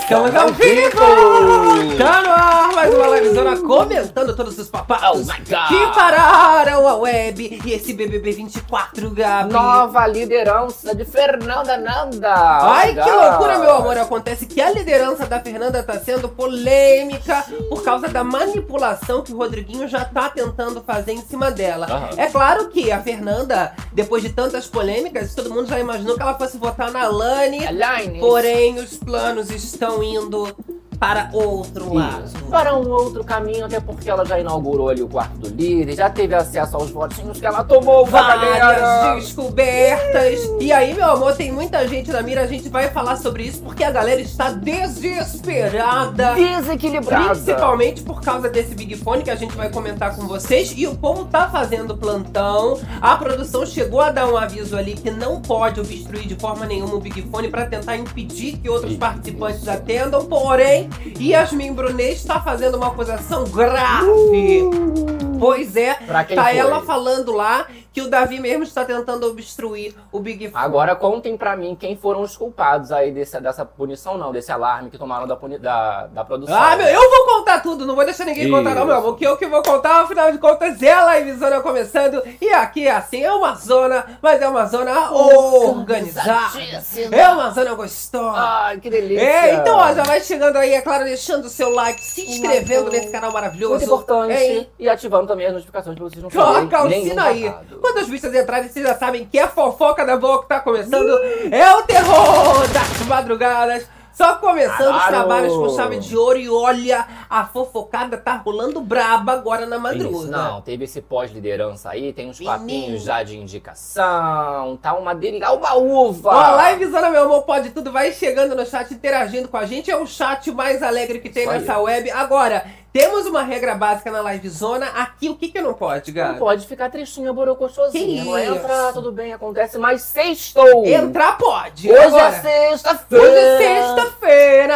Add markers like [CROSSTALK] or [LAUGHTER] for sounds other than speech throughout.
Estamos ao vivo! Tá no ar mais uma livezona comentando todos os papados Oh que pararam a web e esse BBB 24, Gabi. Nova liderança de Fernanda Nanda. Ai, Oh que God. loucura, meu amor! Acontece que a liderança da Fernanda tá sendo polêmica por causa da manipulação que o Rodriguinho já tá tentando fazer em cima dela. Aham. É claro que a Fernanda, depois de tantas polêmicas, todo mundo já imaginou que ela fosse votar na Lani. Porém, os planos estão indo para outro lado. Isso. Para um outro caminho, até porque ela já inaugurou ali o quarto do líder, já teve acesso aos votinhos que ela tomou, Várias descobertas. E aí, meu amor, tem muita gente na mira. A gente vai falar sobre isso porque a galera está desesperada. Desequilibrada. Principalmente por causa desse Big Fone que a gente vai comentar com vocês. E o povo tá fazendo plantão. A produção chegou a dar um aviso ali que não pode obstruir de forma nenhuma o Big Fone para tentar impedir que outros participantes atendam. Porém, Yasmin Brunet está fazendo uma acusação grave. Pois é, Pra quem tá foi? ela falando lá que o Davi mesmo está tentando obstruir o Big Fone. Agora contem pra mim quem foram os culpados aí desse, dessa punição, não, desse alarme que tomaram da, puni- da, da produção. Ah, meu, eu vou contar tudo, não vou deixar ninguém contar não, meu Isso. amor. Que eu que vou contar, afinal de contas, é a livezona começando. E aqui é assim, é uma zona, mas é uma zona organizada. É uma zona gostosa. Ai, que delícia. É, então ó, já vai chegando aí, é claro, deixando o seu like, se inscrevendo nesse canal maravilhoso. Muito importante. Hein? E ativando também as notificações pra vocês não perderem Toca o sino aí. babado. Quando os bichos entrarem, vocês já sabem que é fofoca da boa que tá começando. É o terror das madrugadas. Só começando os trabalhos com chave de ouro e olha, a fofocada tá rolando braba agora na madruga. Isso, não, teve esse pós-liderança aí, tem uns Menino. papinhos já de indicação, tá uma delícia, uma uva! Ó, a livezona, meu amor, pode tudo, vai chegando no chat, interagindo com a gente. É o chat mais alegre que tem Isso aí. nessa web. Agora, temos uma regra básica na livezona. Aqui, o que que não pode, Não Gabi? pode ficar tristinha, borocochosinha, não isso? entra, tudo bem, acontece, mas sextou! Entrar pode. Hoje Agora, é sexta-feira! Hoje é sexta-feira.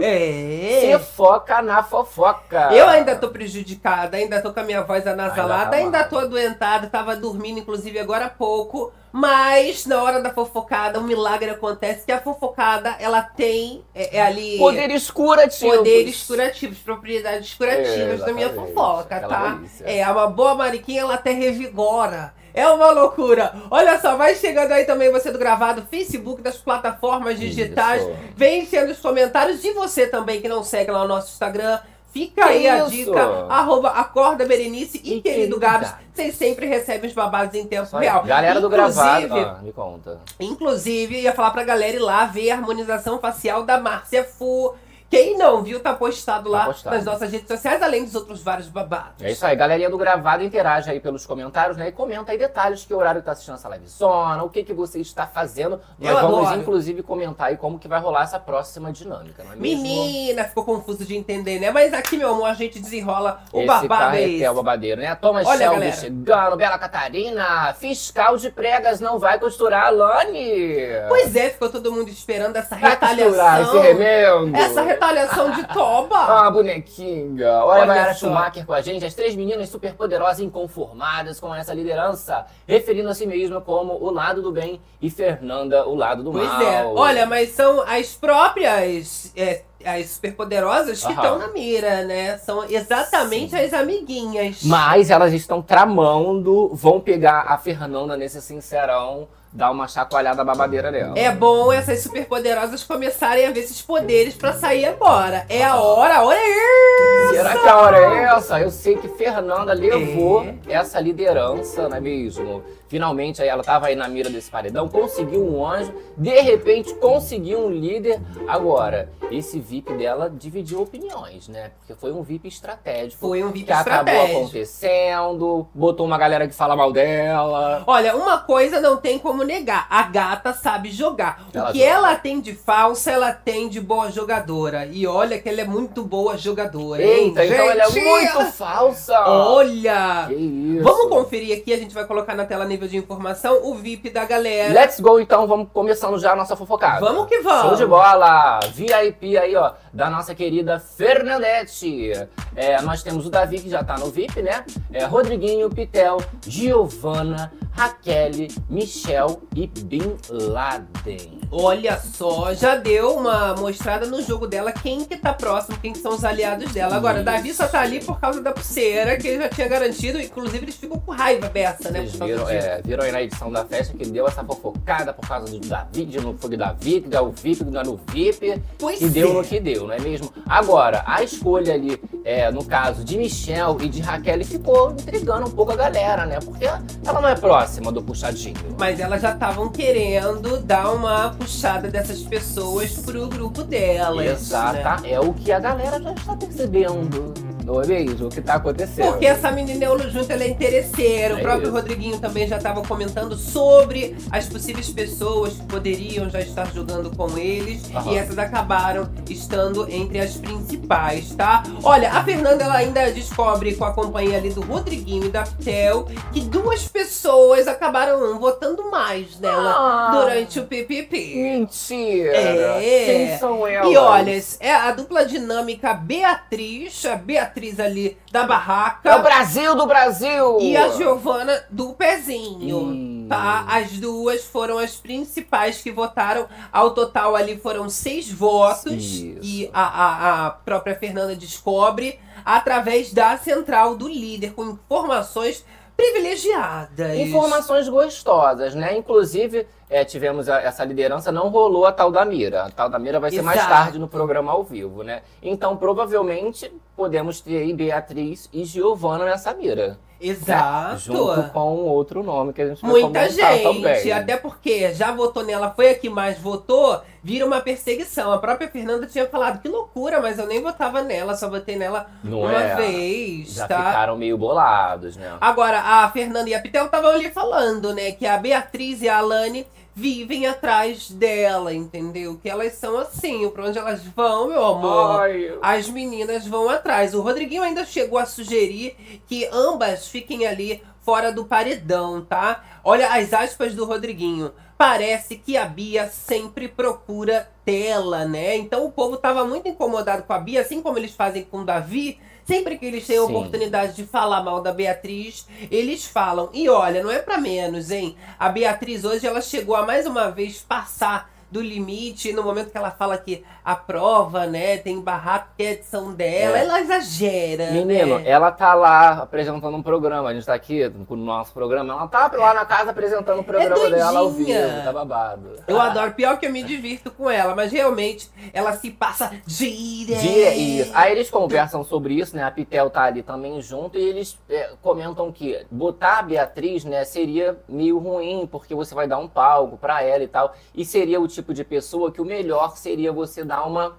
É. Se foca na fofoca! Eu ainda tô prejudicada, ainda tô com a minha voz anasalada, Ainda ainda tá tô adoentada, tava dormindo, inclusive, agora há pouco. Mas na hora da fofocada, um milagre acontece que a fofocada, ela tem é, é ali Poderes curativos! poderes curativos, propriedades curativas É, da minha fofoca, tá? delícia. É, uma boa mariquinha, ela até revigora. É uma loucura. Olha só, vai chegando aí também você do gravado, Facebook, das plataformas digitais. Isso. Vem enchendo os comentários. E você também que não segue lá o nosso Instagram, fica aí a Isso. dica. Arroba Acorda Berenice e, E querido Gabs. Vocês sempre recebem os babados em tempo aí. real. Galera do Inclusive, gravado, ah, me conta. Inclusive, ia falar pra galera ir lá ver a harmonização facial da Márcia Fu. Quem não viu, tá postado Tá lá postado. nas nossas redes sociais, além dos outros vários babados. É isso aí, galerinha do gravado, interage aí pelos comentários, né? E comenta aí detalhes, que horário tá assistindo essa livezona, o que que você está fazendo. Nós Eu vamos, adoro. inclusive, comentar aí como que vai rolar essa próxima dinâmica, não é mesmo? Menina, ficou confuso de entender, né? Mas aqui, meu amor, a gente desenrola o Esse babado é carretel esse. babadeiro, né? Thomas Olha, Shelby galera. chegando, Bela Catarina, fiscal de pregas não vai costurar a Lani. Pois é, ficou todo mundo esperando essa vai costurar esse retaliação. remendo. Essa retaliação de toba. [LAUGHS] Ah, bonequinha. Olha, Olha a Mayara. Schumacher com a gente, as três meninas super poderosas e inconformadas com essa liderança, referindo a si mesma como o lado do bem e Fernanda o lado do Pois mal. é. Olha, mas são as próprias. é, as superpoderosas que estão na mira, né? São exatamente as amiguinhas. Mas elas estão tramando, vão pegar a Fernanda nesse sincerão, dar uma chacoalhada babadeira nela. É bom essas superpoderosas começarem a ver esses poderes pra sair agora. É a hora, a hora é essa! Será que a hora é essa? Eu sei que Fernanda levou É. essa liderança, não é mesmo? Finalmente aí ela estava aí na mira desse paredão, conseguiu um anjo, de repente conseguiu um líder. Agora, esse VIP dela dividiu opiniões, né? Porque foi um VIP estratégico. Foi um VIP que acabou estratégico. acontecendo, botou uma galera que fala mal dela. Olha, uma coisa não tem como negar. A gata sabe jogar. O Ela que joga. ela tem de falsa, ela tem de boa jogadora. E olha que ela é muito boa jogadora. hein, Eita, então ela é gente? muito falsa. Olha! Que isso. Vamos conferir aqui, a gente vai colocar na tela nível nível de informação, o VIP da galera. Let's go então, vamos começando já a nossa fofocada. Vamos que vamos. Show de bola! VIP aí, ó, da nossa querida Fernandete. É, nós temos o Davi, que já tá no VIP, né? É, Rodriguinho, Pitel, Giovana, Raquel, Michel e Bin Laden. Olha só, já deu uma mostrada no jogo dela quem que tá próximo, quem que são os aliados dela. Agora, Isso. Davi só tá ali por causa da pulseira, que ele já tinha garantido, inclusive eles ficam com raiva dessa, né? Causa viram, é, viram aí na edição da festa que deu essa fofocada por causa do Davi, que não foi Davi, que deu o VIP, que não era o VIP. Pois E deu é. no que deu, não é mesmo? Agora, a escolha ali, é, no caso de Michel e de Raquel, ficou intrigando um pouco a galera, né? Porque ela não é próxima do puxadinho. Mas elas já estavam querendo dar uma puxada dessas pessoas pro grupo delas. Exata, Né? é o que a galera já está percebendo. É mesmo? O que tá acontecendo. Porque essa menina Eolo junto ela é interesseira. O É próprio isso. Rodriguinho também já estava comentando sobre as possíveis pessoas que poderiam já estar jogando com eles. Aham. E essas acabaram estando entre as principais, tá? Olha, a Fernanda ela ainda descobre com a companhia ali do Rodriguinho e da Pitel que duas pessoas acabaram votando mais nela Ah. durante o PPP. Mentira! É. Quem são elas? E olha, é a dupla dinâmica Beatriz, a Beatriz ali da barraca. É o Brasil do Brasil! E a Giovana do Pezinho. Hum. Tá? As duas foram as principais que votaram. Ao total ali foram seis votos. Isso. E a, a, a própria Fernanda descobre através da central do líder, com informações privilegiadas. Informações gostosas, né? Inclusive, é, tivemos a- essa liderança, não rolou a tal da Mira. A tal da Mira vai ser mais tarde no programa ao vivo, né? Então, provavelmente, podemos ter aí Beatriz e Giovana nessa Mira. Exato. Junto com outro nome que a gente vai Muita gente, também. até porque já votou nela, foi a que mais votou, vira uma perseguição. A própria Fernanda tinha falado, que loucura, mas eu nem votava nela, só votei nela Não uma é? vez, Já tá? ficaram meio bolados, né? Agora, a Fernanda e a Pitel estavam ali falando, né, que a Beatriz e a Alane vivem atrás dela, entendeu? Que elas são assim, pra onde elas vão, meu amor. Ai, As meninas vão atrás. O Rodriguinho ainda chegou a sugerir que ambas fiquem ali fora do paredão, tá? Olha as aspas do Rodriguinho. Parece que a Bia sempre procura tela, né? Então o povo tava muito incomodado com a Bia, assim como eles fazem com o Davi. Sempre que eles têm a Sim. oportunidade de falar mal da Beatriz, eles falam. E olha, não é pra menos, hein? A Beatriz hoje ela chegou a mais uma vez passar do limite no momento que ela fala que a prova, né, tem barraco que é edição dela, É. ela exagera. Menino, né? ela tá lá apresentando um programa. A gente tá aqui no nosso programa. Ela tá lá na casa apresentando o programa dela ao vivo. Tá babado. Eu adoro, pior que eu me divirto com ela, mas realmente ela se passa direto. Dia, isso. Aí eles conversam sobre isso, né? A Pitel tá ali também junto e eles é, comentam que botar a Beatriz, né, seria meio ruim, porque você vai dar um palco pra ela e tal. E seria o tipo de pessoa que o melhor seria você dar uma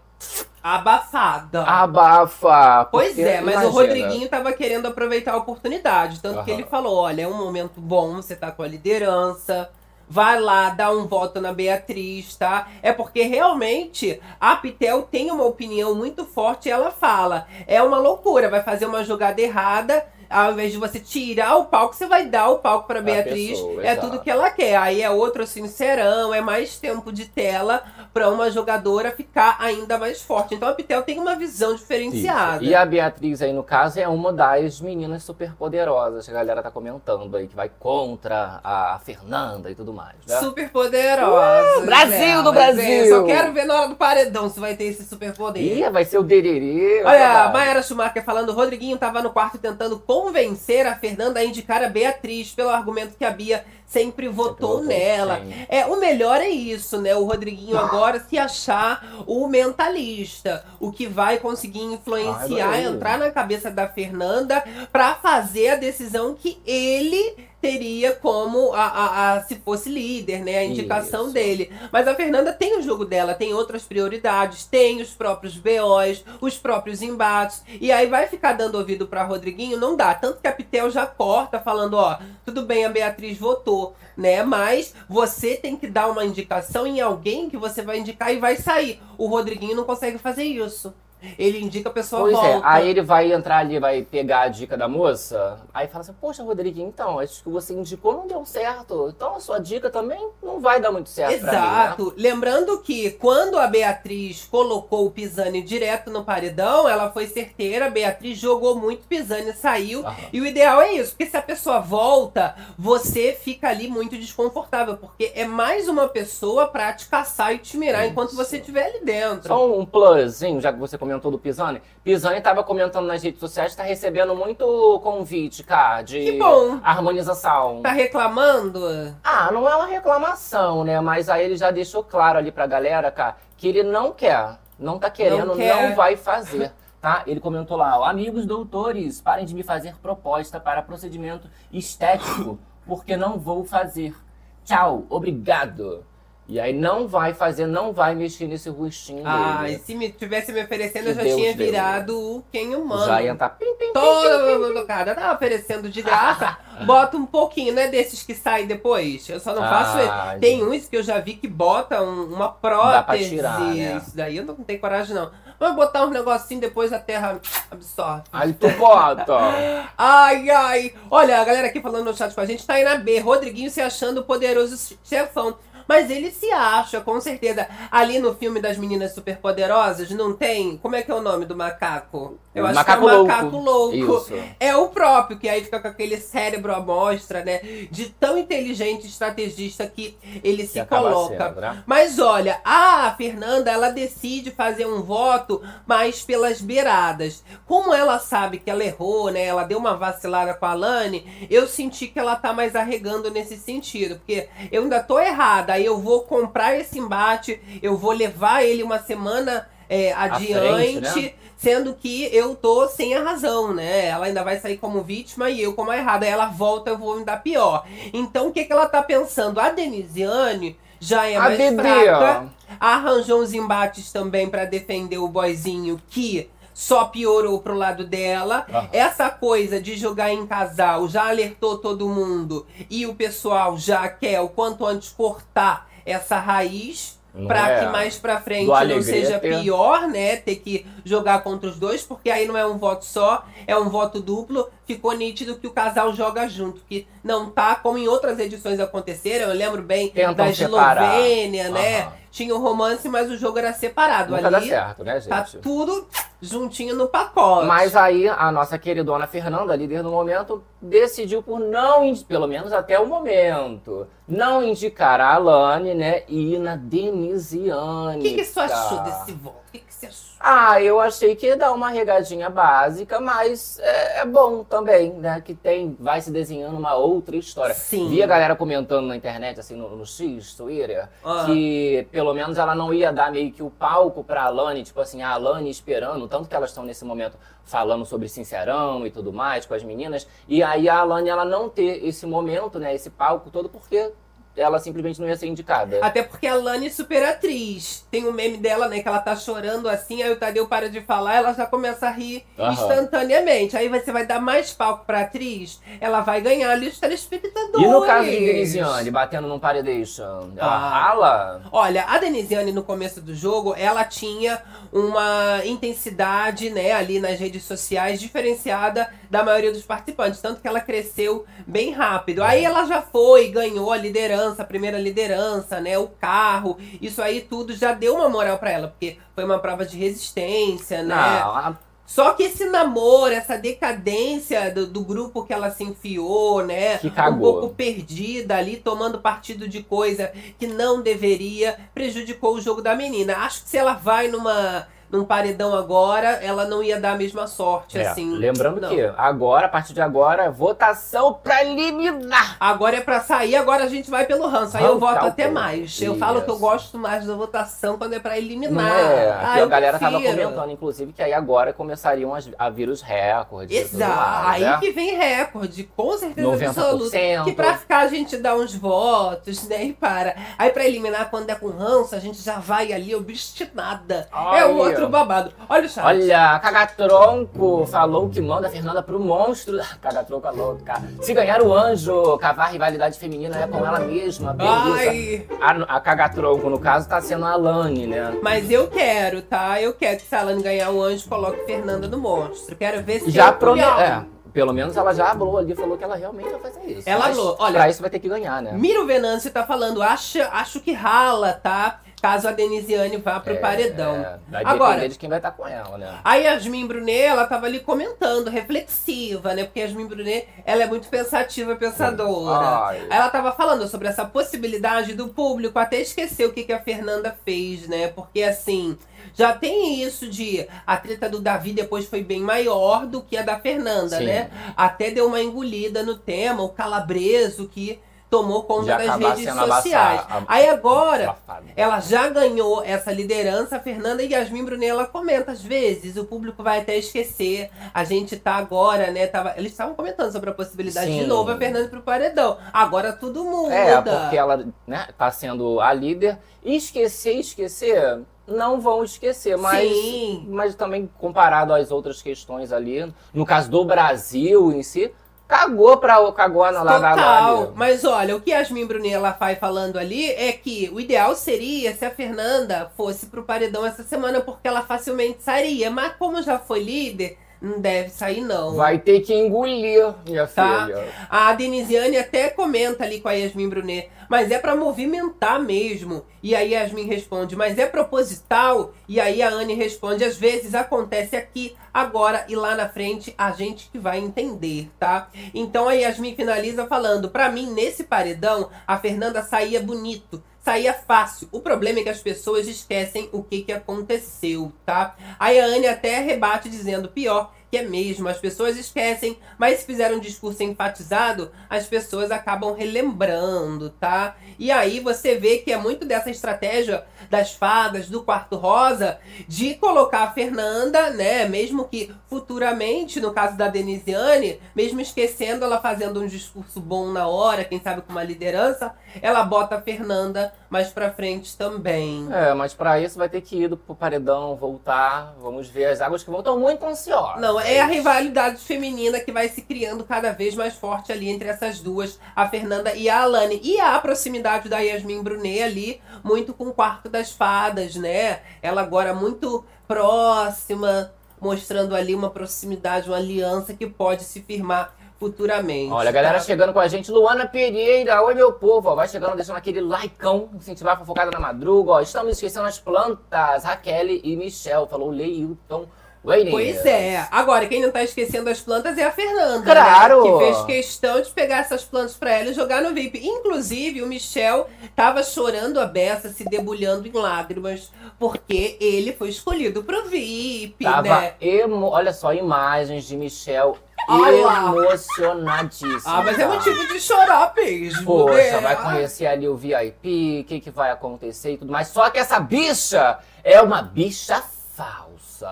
Abafada. abafa. Pois é, mas o imagina, Rodriguinho tava querendo aproveitar a oportunidade. Tanto que Aham. ele falou: olha, é um momento bom, você tá com a liderança. Vai lá, dá um voto na Beatriz, tá? É porque realmente a Pitel tem uma opinião muito forte e ela fala: é uma loucura, vai fazer uma jogada errada. Ao invés de você tirar o palco, você vai dar o palco pra Pra Beatriz. pessoa, é exato. tudo que ela quer. Aí é outro sincerão, é mais tempo de tela pra uma jogadora ficar ainda mais forte. Então a Pitel tem uma visão diferenciada. Isso. E a Beatriz aí, no caso, é uma das meninas superpoderosas que a galera tá comentando aí, que vai contra a Fernanda e tudo mais, né? Super poderosa. Uh, Brasil do Brasil! Só quero ver na hora do paredão se vai ter esse super poder. Ih, vai ser o dererê. Olha, a. Mayara Schumacher falando, o Rodriguinho tava no quarto tentando convencer a Fernanda a indicar a Beatriz pelo argumento que a Bia sempre votou nela. É, o melhor é isso, né? O Rodriguinho agora se achar o mentalista, o que vai conseguir influenciar, Ai, entrar na cabeça da Fernanda pra fazer a decisão que ele teria como a, a- a- se fosse líder, né? A indicação Isso. dele. Mas a Fernanda tem o jogo dela, tem outras prioridades, tem os próprios BOs, os próprios embates. E aí vai ficar dando ouvido pra Rodriguinho? Não dá. Tanto que a Pitel já corta, falando: ó, tudo bem, a Beatriz votou, né? Mas você tem que dar uma indicação em alguém que você vai indicar e vai sair. O Rodriguinho não consegue fazer isso. Ele indica a pessoa Pois é, volta. aí ele vai entrar ali, vai pegar a dica da moça, aí fala assim, poxa, Rodriguinho, então, acho que você indicou não deu certo. Então a sua dica também não vai dar muito certo pra mim, né? Exato. Lembrando que quando a Beatriz colocou o Pisani direto no paredão, ela foi certeira, a Beatriz jogou muito, Pisani saiu. E o ideal é isso, porque se a pessoa volta, você fica ali muito desconfortável, porque é mais uma pessoa pra te caçar e te mirar Isso. enquanto você estiver ali dentro. Só um plusinho, já que você comentou do Pisani. Pisani tava comentando nas redes sociais que tá recebendo muito convite, cara, de Que bom. harmonização. Tá reclamando? Ah, não é uma reclamação, né? Mas aí ele já deixou claro ali pra galera, cara, que ele não quer, não tá querendo, não, quer. vai fazer. Tá? Ele comentou lá, amigos doutores, parem de me fazer proposta para procedimento estético, porque não vou fazer. Tchau, obrigado. E aí não vai fazer, não vai mexer nesse rostinho Ah, se me tivesse me oferecendo, Que eu já Deus tinha deu. virado o quem humano. Já ia estar pim, pim, pim, Todo cara tá oferecendo de graça, bota um pouquinho, né? Desses que saem depois. Eu só não faço Ah, isso. Tem uns que eu já vi que botam uma prótese. Dá pra tirar, né? Isso daí eu não tenho coragem, não. Mas botar uns negocinhos depois a terra absorve. Aí tu bota. [LAUGHS] Ai, ai. Olha, a galera aqui falando no chat com a gente tá aí na B. Rodriguinho se achando poderoso chefão. Mas ele se acha, com certeza. Ali no filme das meninas superpoderosas, não tem. Como é que é o nome do macaco? Eu acho Macaco que é o louco. macaco louco. Isso. É o próprio, que aí fica com aquele cérebro à mostra, né? De tão inteligente estrategista que ele Que se coloca. sendo, né? Mas olha, a Fernanda, ela decide fazer um voto mais pelas beiradas. Como ela sabe que ela errou, né? Ela deu uma vacilada com a Lani, eu senti que ela tá mais arregando nesse sentido. Porque eu ainda tô errada. Aí eu vou comprar esse embate, eu vou levar ele uma semana é, adiante. frente, né? Sendo que eu tô sem a razão, né? Ela ainda vai sair como vítima e eu como a errada. Aí ela volta, eu vou me dar pior. Então o que, que ela tá pensando? A Denisiane já é A mais Didi, fraca. ó. Arranjou uns embates também pra defender o boyzinho que só piorou pro lado dela. Essa coisa de jogar em casal já alertou todo mundo e o pessoal já quer o quanto antes cortar essa raiz. Pra é? que mais pra frente não seja pior, né? Ter que jogar contra os dois, porque aí não é um voto só, é um voto duplo. Ficou nítido que o casal joga junto, que não tá como em outras edições aconteceram. Eu lembro bem Tentam da. Eslovênia, né? Aham. Tinha o romance, mas o jogo era separado. Nunca dá Ali certo, né, gente? tá tudo juntinho no pacote. Mas aí a nossa queridona Fernanda, líder no momento, decidiu por não, pelo menos até o momento, não indicar a Alane, né, e ir na Denisiane. o que, que você achou desse voto? O que, que você achou? Ah, eu achei que ia dar uma regadinha básica, mas é, é bom também, né? Que tem, vai se desenhando uma outra história. Sim. Vi a galera comentando na internet, assim, no, no X, Twitter, Ah. que pelo menos ela não ia dar meio que o palco pra Alane, tipo assim, a Alane esperando, tanto que elas estão nesse momento falando sobre Sincerão e tudo mais com as meninas, e aí a Alane ela não ter esse momento, né, esse palco todo, porque ela simplesmente não ia ser indicada. Até porque a Lani é super atriz. Tem um meme dela, né? Que ela tá chorando assim, aí o Tadeu para de falar, ela já começa a rir Aham. instantaneamente. Aí você vai dar mais palco pra atriz, ela vai ganhar ali os telespectadores. E no caso de Denisiane, batendo num paredation, ela Ah. rala? Olha, a Denisiane no começo do jogo, ela tinha uma intensidade, né, ali nas redes sociais diferenciada da maioria dos participantes, tanto que ela cresceu bem rápido. Aí ela já foi, ganhou a liderança, a primeira liderança, né, o carro. Isso aí tudo já deu uma moral pra ela, porque foi uma prova de resistência, né? Não, a- Só que esse namoro, essa decadência do, do grupo que ela se enfiou, né? Que Um cagou. pouco perdida ali, tomando partido de coisa que não deveria, prejudicou o jogo da menina. Acho que se ela vai numa, num paredão agora, ela não ia dar a mesma sorte, é, assim. lembrando não. que agora, a partir de agora, votação pra eliminar. Agora é pra sair, agora a gente vai pelo ranço. Aí eu Arrancar voto até mais. Eu falo que eu Isso. gosto mais da votação quando é pra eliminar. Não é, Ah, a galera tava comentando, inclusive, que aí agora começariam as- a vir os recordes. Exato. mais, Aí né? que vem recorde, com certeza 90%. absoluta. Que pra ficar a gente dá uns votos, né? E para. Aí pra eliminar quando é com ranço, a gente já vai ali obstinada. Ai, é o outro outro babado. Olha o chat. Olha, Cagatronco falou que manda a Fernanda pro monstro. Cagatronco é louco, cara. Se ganhar o anjo, cavar rivalidade feminina é com ela mesma. Beleza. A, a Cagatronco, no caso, tá sendo a Alane, né? Mas eu quero, tá? Eu quero que se a Alane ganhar o anjo, coloque Fernanda no monstro. Quero ver se Já prometeu. É. Pelo menos ela já falou ali, falou que ela realmente vai fazer isso. Ela falou, olha. Pra isso vai ter que ganhar, né? Miro Venâncio tá falando, acha, acho que rala, tá? Caso a Denisiane vá pro é, paredão. É, vai Agora, de quem vai estar tá com ela, né? A Yasmin Brunet, ela tava ali comentando, reflexiva, né? Porque a Yasmin Brunet, ela é muito pensativa, pensadora. Ai. Ela tava falando sobre essa possibilidade do público até esquecer o que, que a Fernanda fez, né? Porque assim, já tem isso de a treta do Davi depois foi bem maior do que a da Fernanda, Sim. né? Até deu uma engolida no tema, o calabreso que tomou conta das redes sociais. A... Aí agora, ela já ganhou essa liderança, a Fernanda e Yasmin Brunet, ela comenta, às vezes, o público vai até esquecer. A gente tá agora, né? Tava, eles estavam comentando sobre a possibilidade Sim. de novo a Fernanda pro paredão. Agora tudo muda. É, porque ela né, tá sendo a líder. Esquecer, esquecer não vão esquecer, mas, Sim. mas também comparado às outras questões ali, no caso do Brasil em si, cagou pra cagona lá na lá, Mas olha, o que Yasmin Brunet ela vai falando ali é que o ideal seria se a Fernanda fosse pro paredão essa semana, porque ela facilmente sairia. Mas como já foi líder, não deve sair, não. Vai ter que engolir, minha tá? filha. A Denisiane até comenta ali com a Yasmin Brunet, mas é para movimentar mesmo. E aí a Yasmin responde, mas é proposital? E aí a Anne responde, às vezes acontece aqui, agora e lá na frente, a gente que vai entender, tá? Então a Yasmin finaliza falando, para mim, nesse paredão, a Fernanda saía bonito saía fácil. O problema é que as pessoas esquecem o que, que aconteceu, tá? Aí a Anne até rebate dizendo: pior, que é mesmo, as pessoas esquecem, mas se fizer um discurso enfatizado, as pessoas acabam relembrando, tá? E aí você vê que é muito dessa estratégia das fadas do quarto rosa de colocar a Fernanda, né, mesmo que futuramente, no caso da Denisiane, mesmo esquecendo ela fazendo um discurso bom na hora, quem sabe com uma liderança, ela bota a Fernanda mais pra frente também. É, mas para isso vai ter que ir pro paredão, voltar, vamos ver as águas que voltam muito ansiosas. Não, é a rivalidade feminina que vai se criando cada vez mais forte ali entre essas duas, a Fernanda e a Alane. E a proximidade da Yasmin Brunet ali, muito com o quarto das fadas, né? Ela agora muito próxima, mostrando ali uma proximidade, uma aliança que pode se firmar futuramente. Olha, a galera tá? chegando com a gente. Luana Pereira, oi meu povo, ó, vai chegando deixando aquele likeão, incentivar a fofocada na madruga. Ó, estamos esquecendo as plantas. Raquel e Michel, falou Leilton. Pois é. Agora, quem não tá esquecendo as plantas é a Fernanda. Né? Claro! Né? Que fez questão de pegar essas plantas pra ela e jogar no VIP. Inclusive, o Michel tava chorando a beça, se debulhando em lágrimas, porque ele foi escolhido pro VIP, tava né? Emo... Olha só, imagens de Michel emocionadíssimo. Ah, mas é motivo de chorar mesmo. Poxa, né? vai conhecer ali o VIP, o que, que vai acontecer e tudo mais. Só que essa bicha é uma bicha falsa.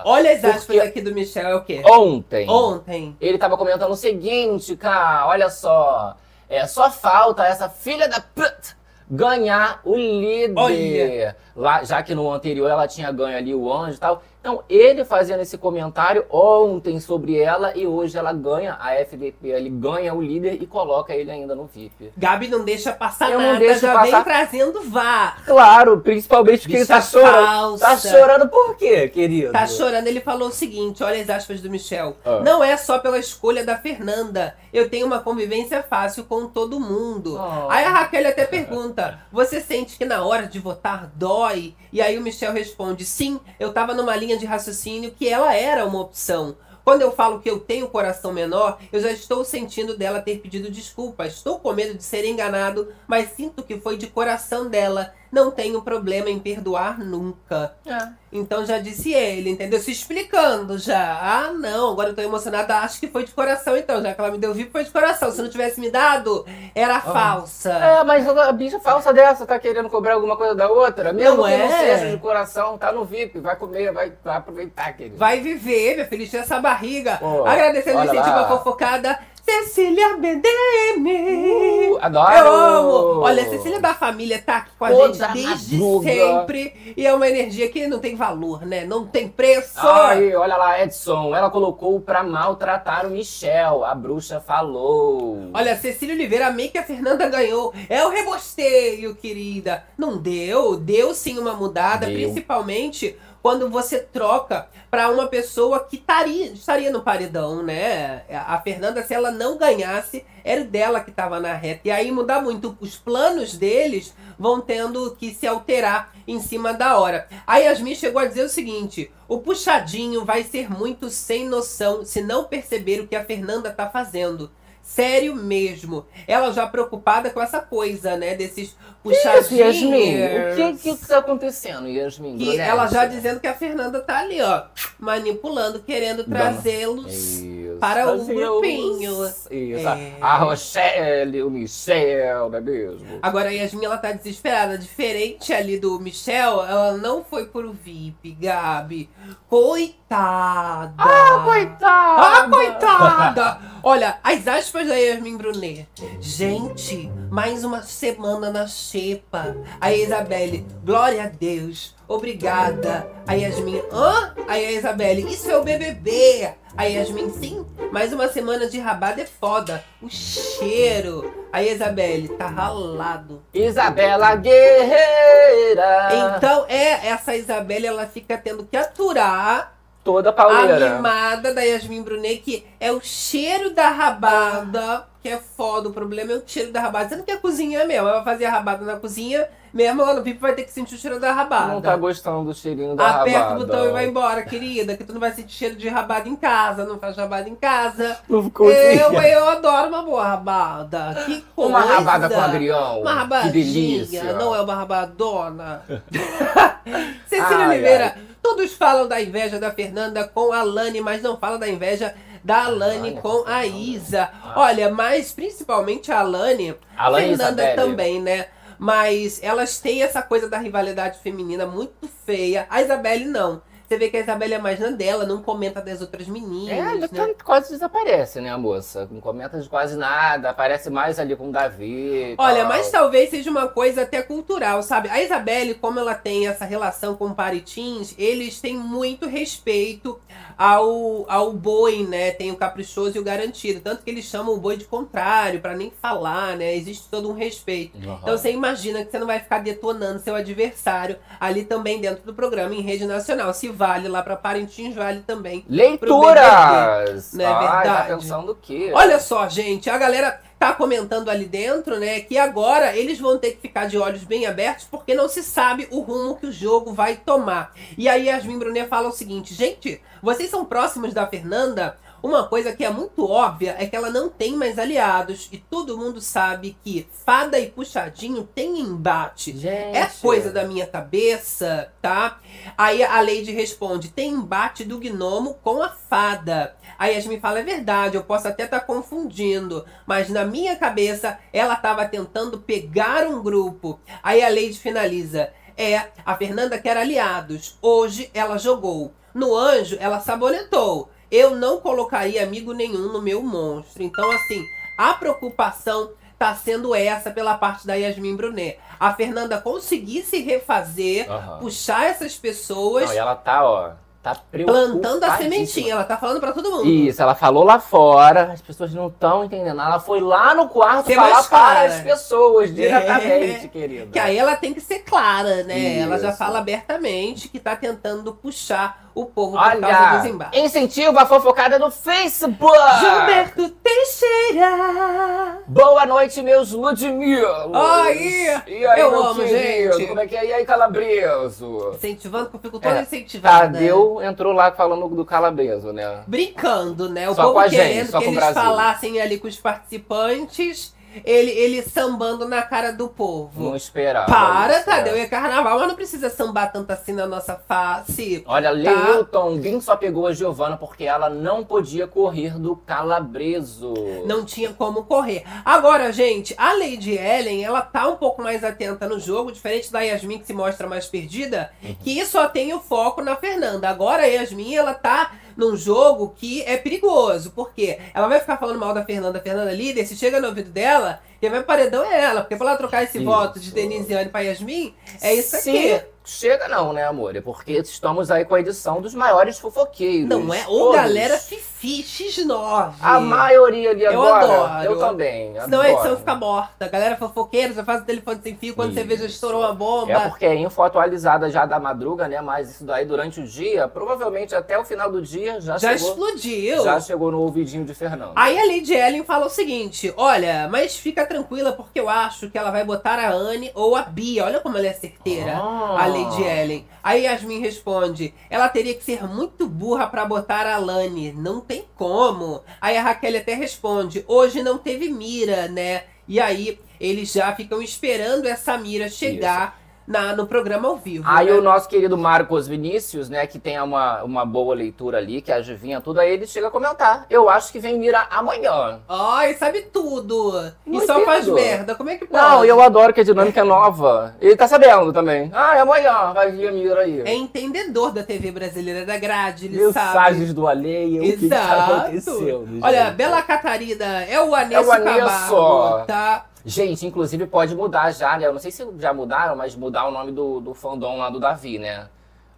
Olha as aspas Porque aqui do Michel, é o quê? Ontem. Ontem. Ele tava comentando o seguinte, cara, olha só. É, só falta essa filha da puta ganhar o líder. Olha. Lá, já que no anterior ela tinha ganho ali o anjo e tal. Então, ele fazendo esse comentário ontem sobre ela e hoje ela ganha a FDP, ele ganha o líder e coloca ele ainda no VIP. Gabi não deixa passar Eu nada, não deixo já passar... vem trazendo VAR. Claro, principalmente porque ele tá chorando. Tá chorando por quê, querido? Tá chorando, ele falou o seguinte, olha as aspas do Michel. Ah. Não é só pela escolha da Fernanda, eu tenho uma convivência fácil com todo mundo. Oh. Aí a Raquel até pergunta, você sente que na hora de votar dói? E aí o Michel responde, sim, eu tava numa linha linha de raciocínio que ela era uma opção. Quando eu falo que eu tenho coração menor, eu já estou sentindo dela ter pedido desculpa. Estou com medo de ser enganado, mas sinto que foi de coração dela não tenho problema em perdoar nunca. É. Então já disse ele, entendeu? Se explicando já. Ah, não, agora eu tô emocionada, acho que foi de coração então. Já que ela me deu VIP, foi de coração. Se não tivesse me dado, era ah. falsa. É, mas a bicha falsa dessa tá querendo cobrar alguma coisa da outra? Mesmo não que é. não seja de coração, tá no VIP, vai comer, vai, vai aproveitar, querido. Vai viver, meu filho, essa barriga. Pô, Agradecendo incentivo à fofocada. Cecília BDM. Uh, adoro! Eu amo! Olha, Cecília da família tá aqui com a Toda gente desde madruga. sempre. E é uma energia que não tem valor, né? Não tem preço. Ai, olha lá, Edson. Ela colocou pra maltratar o Michel. A bruxa falou. Olha, Cecília Oliveira, amei que a Fernanda ganhou. É o rebosteio, querida. Não deu? Deu sim uma mudada, Deu. principalmente quando você troca pra uma pessoa que taria, estaria no paredão, né? A Fernanda, se ela não ganhasse, era dela que estava na reta. E aí muda muito. Os planos deles vão tendo que se alterar em cima da hora. A Yasmin chegou a dizer o seguinte: o puxadinho vai ser muito sem noção se não perceber o que a Fernanda tá fazendo. Sério mesmo. Ela já preocupada com essa coisa, né? Desses puxadinhos. Isso, Yasmin. O que que está acontecendo, Yasmin? Que ela já dizendo que a Fernanda tá ali, ó, manipulando, querendo trazê-los para o grupinho. Isso. É. A Rochelle, o Michel, não é mesmo? Agora a Yasmin, ela tá desesperada. Diferente ali do Michel, ela não foi pro VIP, Gabi. Coitada. Ah, coitada! Ah, coitada! Olha, as aspas da Yasmin Brunet. Gente, mais uma semana na xepa. A Isabelle, glória a Deus. Obrigada. A Yasmin, hã? Aí a Isabelle, isso é o BBB. A Yasmin, sim, mais uma semana de rabada é foda. O cheiro. A Isabelle, tá ralado. Isabela Guerreira! Então, é, essa Isabelle, ela fica tendo que aturar Toda a pauleira. mimada da Yasmin Brunet, que é o cheiro da rabada, que é foda. O problema é o cheiro da rabada. Você não quer cozinhar mesmo, ela vai fazer a rabada na cozinha, mesmo lá no VIP vai ter que sentir o cheiro da rabada. Não tá gostando do cheirinho da Aperta rabada. o botão e vai embora, querida, que tu não vai sentir cheiro de rabada em casa, não faz rabada em casa. Não Eu, eu adoro uma boa rabada. Que coisa. Uma rabada com agrião. Uma Que rabadinha, delícia. não é uma rabadona. [LAUGHS] Cecília Ai, Oliveira, todos falam da inveja da Fernanda com a Lani, mas não falam da inveja da Alane com a Isa. Olha, mas principalmente a Alane, A Alane Fernanda também, né? Mas elas têm essa coisa da rivalidade feminina muito feia. A Isabelle não. Você vê que a Isabelle é mais na dela, não comenta das outras meninas. É, né? quase desaparece, né, moça? Não comenta de quase nada, aparece mais ali com o Davi. Olha, tal. mas talvez seja uma coisa até cultural, sabe? A Isabelle, como ela tem essa relação com o Paritins, eles têm muito respeito ao, ao boi, né? Tem o caprichoso e o garantido. Tanto que eles chamam o boi de contrário, pra nem falar, né? Existe todo um respeito. Aham. Então você imagina que você não vai ficar detonando seu adversário ali também dentro do programa, em rede nacional. Se vale lá pra Parintins, vale também Leituras! Não é tá verdade? pensando o quê? Olha só, gente, a galera tá comentando ali dentro, né, que agora eles vão ter que ficar de olhos bem abertos porque não se sabe o rumo que o jogo vai tomar. E aí Yasmin Brunet fala o seguinte, gente, vocês são próximos da Fernanda? Uma coisa que é muito óbvia é que ela não tem mais aliados e todo mundo sabe que fada e puxadinho tem embate. Gente. É coisa da minha cabeça, tá? Aí a Lady responde: tem embate do gnomo com a fada. Aí Yasmin fala: é verdade, eu posso até estar confundindo, mas na minha cabeça ela estava tentando pegar um grupo. Aí a Lady finaliza: é, a Fernanda quer aliados. Hoje ela jogou. No anjo, ela sabonetou. Eu não colocaria amigo nenhum no meu monstro. Então, assim, a preocupação tá sendo essa pela parte da Yasmin Brunet. A Fernanda conseguir se refazer, Aham. puxar essas pessoas, Não, e ela tá, ó, tá plantando a sementinha. Ela tá falando pra todo mundo. Isso, ela falou lá fora, as pessoas não estão entendendo. Ela foi lá no quarto Ser falar para as pessoas diretamente, É. querida. Que aí ela tem que ser clara, né? Ela já Isso. fala abertamente que tá tentando puxar o povo por causa dos Olha, embates. incentiva a fofocada no Facebook. Gilberto Teixeira! Boa noite, meus Ludmilos. Aí, e aí, eu amo, querido? gente. Como é que é? E aí, Calabreso? Incentivando, que eu fico toda É, incentivada. Tadeu entrou lá falando do Calabreso, né? brincando, né? O Só povo com a gente, querendo só que eles Brasil. falassem ali com os participantes, ele, ele sambando na cara do povo. Não esperava. Para, isso, Tadeu, né? é carnaval, mas não precisa sambar tanto assim na nossa face. Olha, Tá. Lewilton, Bim só pegou a Giovana porque ela não podia correr do Calabreso. Não tinha como correr. Agora, gente, a Lady Ellen, ela tá um pouco mais atenta no jogo, diferente da Yasmin que se mostra mais perdida, Uhum. que só tem o foco na Fernanda. Agora a Yasmin, ela tá num jogo que é perigoso. Porque ela vai ficar falando mal da Fernanda, Fernanda líder, se chega no ouvido dela, quem vai paredão é ela. Porque pra ela trocar esse Isso. voto de Denisiane pra Yasmin, é isso Se aqui. Chega não, né, amor? É porque estamos aí com a edição dos maiores fofoqueiros. Não é? Ou Todos. galera Fifi, X9. A maioria ali Eu agora. adoro. Eu também. Senão a adoro. edição fica morta. Galera fofoqueira, já faz o telefone sem fio quando você vê já Isso. estourou uma bomba. É porque é info atualizada já da madruga, né? Mas isso daí durante o dia, provavelmente até o final do dia já, já chegou. explodiu. Já chegou no ouvidinho de Fernando. Aí a Lady Ellen fala o seguinte: olha, mas fica tranquila porque eu acho que ela vai botar a Anne ou a Bia. Olha como ela é certeira, Ah. a Lady Ellen. Aí Yasmin responde: ela teria que ser muito burra pra botar a Lani. Não tem como. Aí a Raquel até responde: hoje não teve mira, né? E aí eles já ficam esperando essa mira chegar na, no programa ao vivo. Aí né? o nosso querido Marcos Vinícius, né, que tem uma, uma boa leitura ali, que adivinha tudo, aí ele chega a comentar. Eu acho que vem Mira amanhã. Ai, sabe tudo. Não e só faz entendo. merda. Como é que pode? Não, eu adoro que a dinâmica é nova. Ele tá sabendo também. Ah, é amanhã, vai vir a Mira aí. É entendedor da TV brasileira, da grade, ele sabe. Mensagens do alheio, o que que tá Exato. acontecendo. Olha, gente? Bela Catarina é o Anesso É o Anesso. Camargo, tá? Gente, inclusive pode mudar já, né? Eu não sei se já mudaram, mas mudar o nome do, do fandom lá do Davi, né?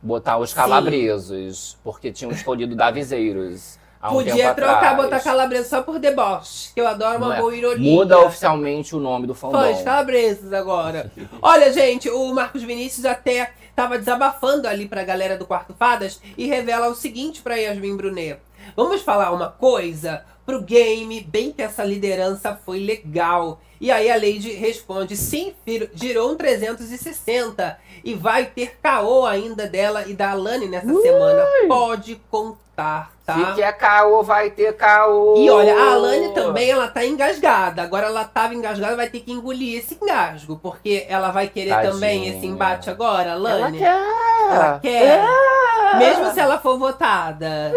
Botar os Sim. calabresos, porque tinham escolhido Davizeiros. Há um Podia trocar, atrás. botar calabresa só por deboche, que eu adoro uma é? boa ironia. Muda oficialmente o nome do fandom. Fãs calabresas agora. Olha, gente, o Marcos Vinícius até tava desabafando ali pra galera do Quarto Fadas e revela o seguinte pra Yasmin Brunet. Vamos falar uma coisa? Pro game, bem que essa liderança foi legal. E aí a Lady responde: sim, filho, girou um 360 e vai ter caô ainda dela e da Alane nessa semana. Pode contar, tá? Se quer caô, vai ter caô. E olha, a Alane também, ela tá engasgada. Agora ela tava engasgada, vai ter que engolir esse engasgo. Porque ela vai querer Tadinha. também esse embate agora, Ela Alane. quer. Ela quer. É. Mesmo se ela for votada.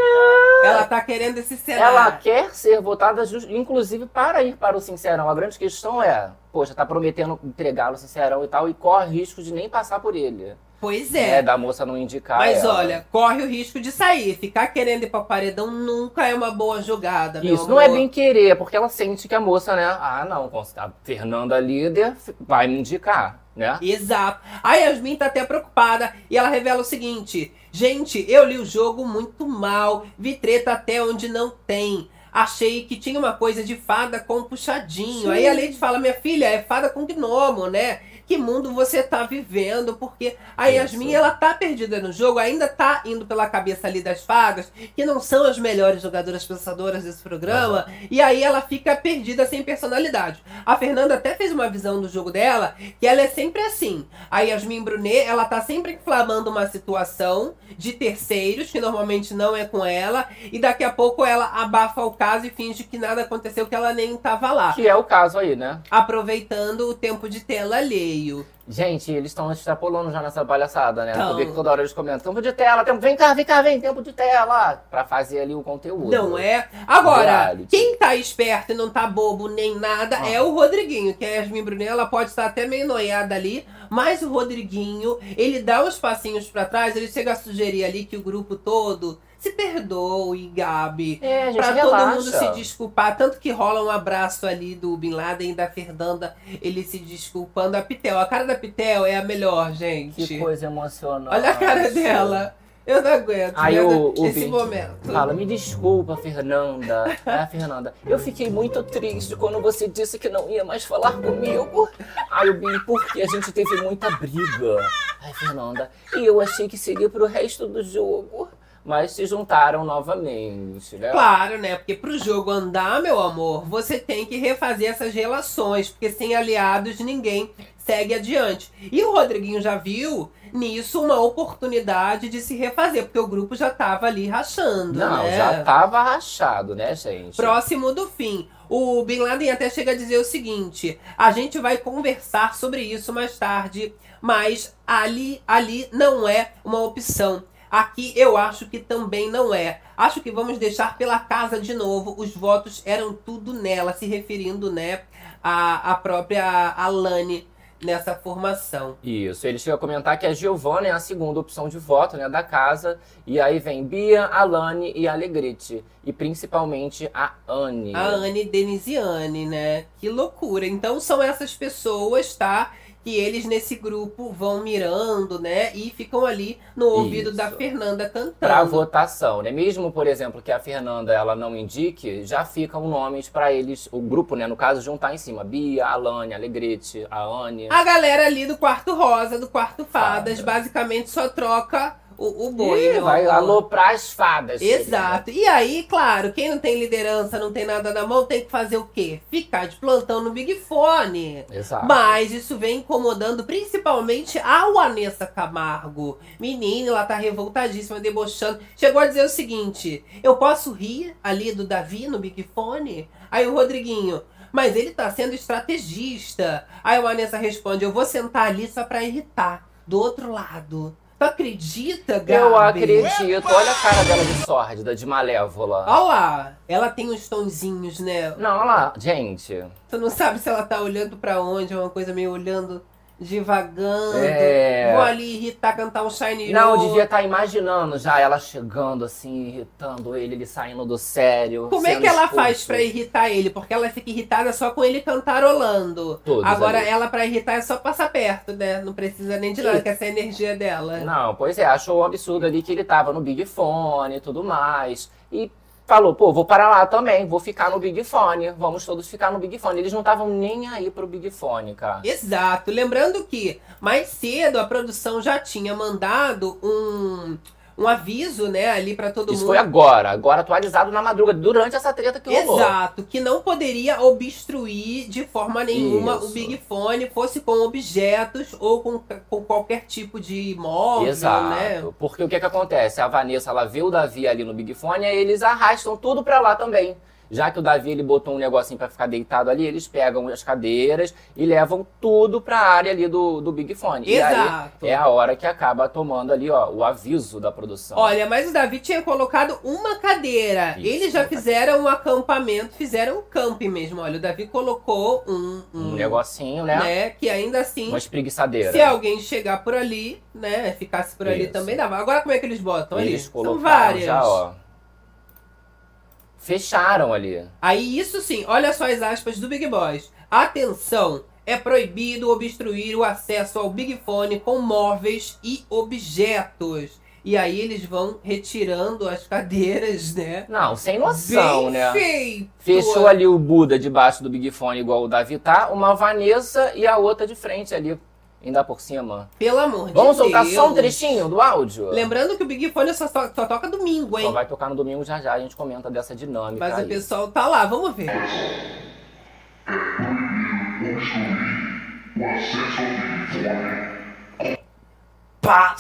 Ela tá querendo esse cenário. Ela quer ser votada, inclusive, para ir para o Sincerão. A grande questão é, poxa, tá prometendo entregá-lo Sincerão e tal, e corre risco de nem passar por ele. Pois É, é. da moça não indicar Mas ela. olha, corre o risco de sair. Ficar querendo ir pra paredão nunca é uma boa jogada, meu Isso não é bem querer, porque ela sente que a moça, né? Ah, não, a Fernanda líder vai me indicar, né? Exato. A Yasmin tá até preocupada e ela revela o seguinte: Gente, eu li o jogo muito mal, vi treta até onde não tem. Achei que tinha uma coisa de fada com puxadinho. Sim. Aí a Lady fala: Minha filha, é fada com gnomo, né? Que mundo você tá vivendo? Porque a Isso. Yasmin, ela tá perdida no jogo, ainda tá indo pela cabeça ali das fadas, que não são as melhores jogadoras pensadoras desse programa. E aí ela fica perdida sem personalidade. A Fernanda até fez uma visão do jogo dela, que ela é sempre assim. A Yasmin Brunet, ela tá sempre inflamando uma situação de terceiros, que normalmente não é com ela, e daqui a pouco ela abafa o caso e finge que nada aconteceu, que ela nem tava lá. Que é o caso aí, né? Aproveitando o tempo de tela alheio. Gente, eles estão extrapolando já nessa palhaçada, né? Tão. Porque toda hora eles comentam, tempo de tela, tempo... vem cá, vem cá, vem, tempo de tela, pra fazer ali o conteúdo. Não é? Agora, Reality. quem tá esperto e não tá bobo nem nada Ah. é o Rodriguinho, que a Yasmin Brunet, ela pode estar até meio noiada ali, mas o Rodriguinho, ele dá uns passinhos pra trás, ele chega a sugerir ali que o grupo todo se perdoe, Gabi. É, gente, Pra relaxa. todo mundo se desculpar. Tanto que rola um abraço ali do Bin Laden e da Fernanda, ele se desculpando. A Pitel, a cara da Pitel é a melhor, gente. Que coisa emocionante. Olha a cara dela. Eu não aguento Aí né, o, o esse Vin momento. fala, me desculpa, Fernanda. É, Fernanda, eu fiquei muito triste quando você disse que não ia mais falar comigo. Aí o Bin, porque a gente teve muita briga. Ai, Fernanda, e eu achei que seria pro resto do jogo. Mas se juntaram novamente, né? Claro, né? Porque pro jogo andar, meu amor, você tem que refazer essas relações. Porque sem aliados, ninguém segue adiante. E o Rodriguinho já viu nisso uma oportunidade de se refazer. Porque o grupo já tava ali rachando, Não, né? já tava rachado, né, gente? Próximo do fim. O Bin Laden até chega a dizer o seguinte: a gente vai conversar sobre isso mais tarde, mas ali, ali não é uma opção. Aqui eu acho que também não é. Acho que vamos deixar pela casa de novo. Os votos eram tudo nela, se referindo, né, à, à própria Alane nessa formação. Isso, ele chega a comentar que a Giovanna é a segunda opção de voto né, da casa, e aí vem Bia, Alane e Alegrete, e principalmente a Anne. A Anne Denisiane, né? Que loucura. Então são essas pessoas, tá? Que eles nesse grupo vão mirando, né? E ficam ali no ouvido Isso. da Fernanda cantando. Para votação, né? Mesmo, por exemplo, que a Fernanda ela não indique, já ficam nomes para eles, o grupo, né, no caso, juntar em cima. Bia, Alane, Alegrete, a Anne. A galera ali do quarto rosa, do quarto fadas, Fada. basicamente só troca o, o boi. Meu vai aloprar as fadas. Exato. E aí, claro, quem não tem liderança, não tem nada na mão, tem que fazer o quê? Ficar de plantão no Big Fone. Exato. Mas isso vem incomodando principalmente a Vanessa Camargo. Menina, ela tá revoltadíssima, debochando. Chegou a dizer o seguinte: eu posso rir ali do Davi no Big Fone? Aí o Rodriguinho. Mas ele tá sendo estrategista. Aí a Vanessa responde: Eu vou sentar ali só pra irritar. Do outro lado. Tu acredita, Gabi? Eu acredito. Olha a cara dela de sórdida, de malévola. Olha lá, ela tem uns tonzinhos, né? Não, olha lá, gente. Tu não sabe se ela tá olhando pra onde, é uma coisa meio olhando divagando. É. Vou ali irritar, cantar um Shine Não, Roll. devia estar imaginando já ela chegando assim, irritando ele, ele saindo do sério. Como é que ela expulso. faz pra irritar ele? Porque ela fica irritada só com ele cantarolando. Todos Agora ali. ela pra irritar é só passar perto, né? Não precisa nem de nada, que essa é a energia dela. Não, pois é, achou um absurdo ali que ele tava no Big Fone e tudo mais. E falou, pô, vou parar lá também, vou ficar no Big Fone. Vamos todos ficar no Big Fone. Eles não estavam nem aí pro Big Fone, cara. Exato. Lembrando que mais cedo a produção já tinha mandado um, um aviso, né, ali pra todo Isso mundo. foi agora, agora atualizado na madruga, durante essa treta que rolou. Exato, que não poderia obstruir de forma nenhuma Isso. o Big Fone, fosse com objetos ou com, com qualquer tipo de móvel, Exato. né? Porque o que que acontece? A Vanessa, ela vê o Davi ali no Big Fone, aí eles arrastam tudo pra lá também. Já que o Davi ele botou um negocinho pra ficar deitado ali, eles pegam as cadeiras e levam tudo pra área ali do, do Big Fone. E Exato. aí é a hora que acaba tomando ali, ó, o aviso da produção. Olha, mas o Davi tinha colocado uma cadeira. Isso, Eles já fizeram um acampamento, fizeram um camping mesmo. Olha, o Davi colocou um, um negocinho, né? né? Que ainda assim, Uma espreguiçadeira. se alguém chegar por ali, né? Ficasse por ali Isso. também dava. Agora como é que eles botam ali? Eles São colocaram várias. já, ó. Fecharam ali. Aí, isso sim, olha só as aspas do Big Boss. Atenção! É proibido obstruir o acesso ao Big Fone com móveis e objetos. E aí eles vão retirando as cadeiras, né? Não, sem noção, Bem né? feito! Fechou ali o Buda debaixo do Big Fone, igual o Davi tá, uma Vanessa e a outra de frente ali, ainda por cima. Pelo amor Vamos de Deus. soltar só um trechinho do áudio? Lembrando que o Big Fone só, to- só toca domingo, Só hein? vai tocar no domingo já já, a gente comenta dessa dinâmica Mas o aí. pessoal tá lá, vamos ver.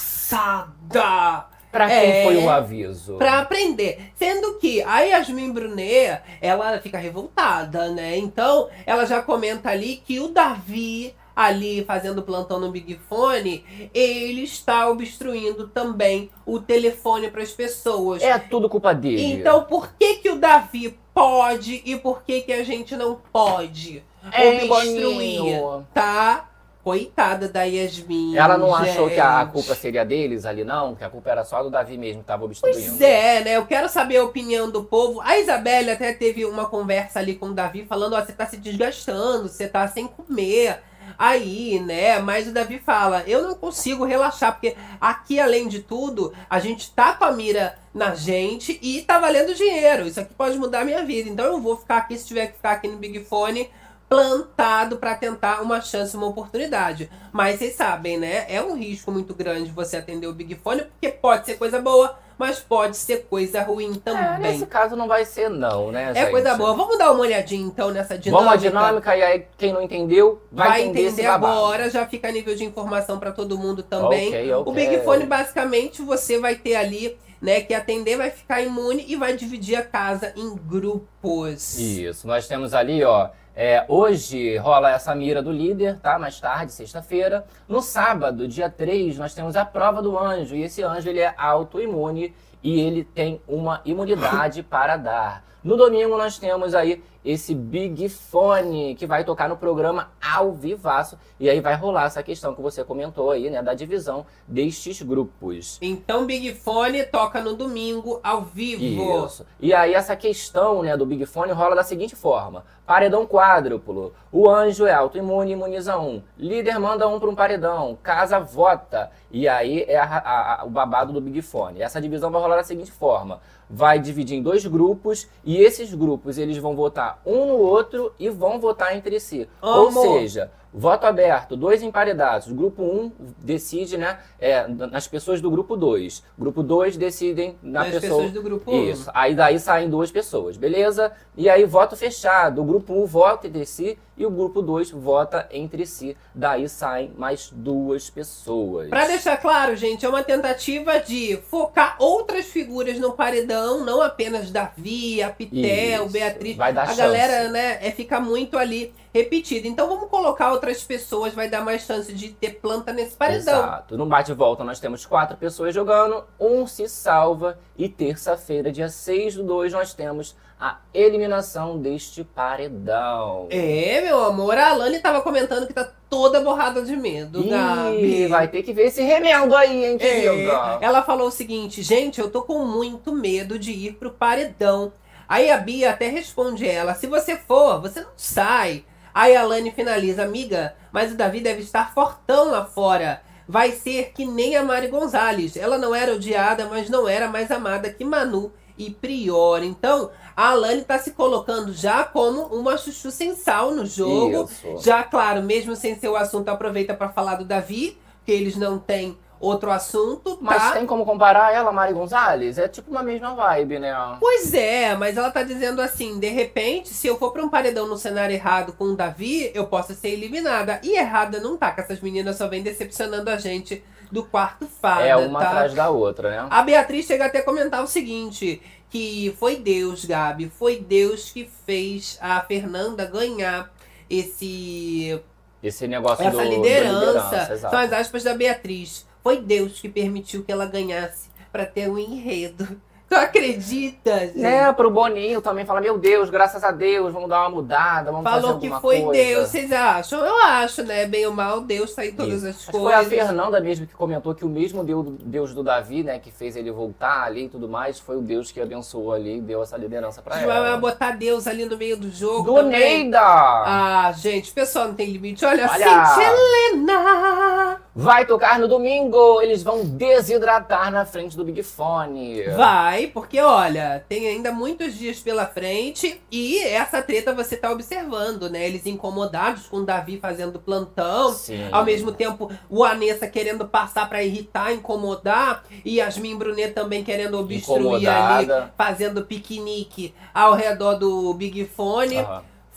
Passada! Pra quem É. foi o aviso? Pra aprender. Sendo que a Yasmin Brunet, ela fica revoltada, né? Então, ela já comenta ali que o Davi, ali fazendo plantão no Big Fone, ele está obstruindo também o telefone para as pessoas. É tudo culpa dele. Então, por que que o Davi pode e por que que a gente não pode Ei, obstruir? Boninho. Tá? Coitada da Yasmin. Ela não achou que a gente. culpa seria deles ali, não? Que a culpa era só do Davi mesmo que tava obstruindo. Pois é, né? Eu quero saber a opinião do povo. A Isabelle até teve uma conversa ali com o Davi falando: ó, você tá se desgastando, você tá sem comer. Aí, né? Mas o Davi fala: eu não consigo relaxar, porque aqui, além de tudo, a gente tá com a mira na gente e tá valendo dinheiro. Isso aqui pode mudar a minha vida. Então eu vou ficar aqui, se tiver que ficar aqui no Big Fone, plantado pra tentar uma chance, uma oportunidade. Mas vocês sabem, né? É um risco muito grande você atender o Big Fone, porque pode ser coisa boa, mas pode ser coisa ruim É, também. nesse caso não vai ser não, né, É gente? coisa boa. Vamos dar uma olhadinha então nessa dinâmica. Vamos à dinâmica e aí quem não entendeu vai, Vai entender, entender agora, já fica a nível de informação pra todo mundo também. Ok, ok. O Big Fone, basicamente, você vai ter ali, né, que atender, vai ficar imune e vai dividir a casa em grupos. Isso, nós temos ali, ó. É, hoje rola essa mira do líder, tá? Mais tarde, sexta-feira. No sábado, dia 3, nós temos a prova do anjo. E esse anjo ele é autoimune e ele tem uma imunidade [LAUGHS] para dar. No domingo nós temos aí esse Big Fone que vai tocar no programa ao vivaço e aí vai rolar essa questão que você comentou aí, né, da divisão destes grupos. Então Big Fone toca no domingo ao vivo. Isso. E aí essa questão, né, do Big Fone rola da seguinte forma: paredão quádruplo. O anjo é autoimune, imuniza um. Líder manda um para um paredão. Casa vota. E aí é a, a, a, o babado do Big Fone. Essa divisão vai rolar da seguinte forma: vai dividir em dois grupos e esses grupos eles vão votar um no outro e vão votar entre si. Ou seja, Voto aberto, dois emparedados. Grupo 1 um decide né, é, nas pessoas do grupo 2. Grupo 2 decidem na nas pessoa. pessoas do grupo 1. Um. Isso. Aí daí saem duas pessoas, beleza? E aí voto fechado. O grupo 1 um vota entre si e o grupo 2 vota entre si. Daí saem mais duas pessoas. Para deixar claro, gente, é uma tentativa de focar outras figuras no paredão, não apenas Davi, a Pitel, Isso. Beatriz. Vai dar a chance. galera, né, é ficar muito ali repetida. Então vamos colocar outras pessoas, vai dar mais chance de ter planta nesse paredão. Exato. No bate-volta nós temos quatro pessoas jogando, um se salva e terça-feira, dia 6 do 2, nós temos a eliminação deste paredão. É, meu amor, a Alane tava comentando que tá toda borrada de medo, Ih, Gabi. vai ter que ver esse remendo aí, hein, querida? É, ela falou o seguinte, gente, eu tô com muito medo de ir pro paredão. Aí a Bia até responde ela, se você for, você não sai. Aí a Lani finaliza, amiga, mas o Davi deve estar fortão lá fora. Vai ser que nem a Mari Gonzalez. Ela não era odiada, mas não era mais amada que Manu e Prior. Então, a Alane está se colocando já como uma chuchu sem sal no jogo. Isso. Já, claro, mesmo sem ser o assunto, aproveita para falar do Davi, que eles não têm outro assunto, tá? Mas tem como comparar ela, Mari Gonzalez? É tipo uma mesma vibe, né? Pois é, mas ela tá dizendo assim, de repente, se eu for pra um paredão no cenário errado com o Davi, eu posso ser eliminada. E errada não tá, que essas meninas só vêm decepcionando a gente do quarto fada, É uma tá? atrás da outra, né? A Beatriz chega até a comentar o seguinte, que foi Deus, Gabi, foi Deus que fez a Fernanda ganhar esse Esse negócio essa do, da liderança. liderança, exato. São as aspas da Beatriz. Foi Deus que permitiu que ela ganhasse para ter um enredo. Tu acredita, gente? Né, pro Boninho também fala, meu Deus, graças a Deus, vamos dar uma mudada, vamos fazer Falou que alguma foi coisa. Deus. Vocês acham? Eu acho, né? Bem ou mal, Deus tá em todas Isso. as Acho que foi a coisas. Fernanda mesmo que comentou que o mesmo Deus, Deus do Davi, né, que fez ele voltar ali e tudo mais, foi o Deus que abençoou ali e deu essa liderança pra Vai ela. botar Deus ali no meio do jogo Do também. Neida! Ah, gente, o pessoal não tem limite. Olha, Olha. Cintia Helena! Vai tocar no domingo, eles vão desidratar na frente do Big Fone. Vai, porque olha, tem ainda muitos dias pela frente e essa treta você tá observando, né? Eles incomodados com o Davi fazendo plantão, Sim. ao mesmo tempo o Anessa querendo passar pra irritar, incomodar, e Yasmin Brunet também querendo obstruir ali, Incomodada. fazendo piquenique ao redor do Big Fone.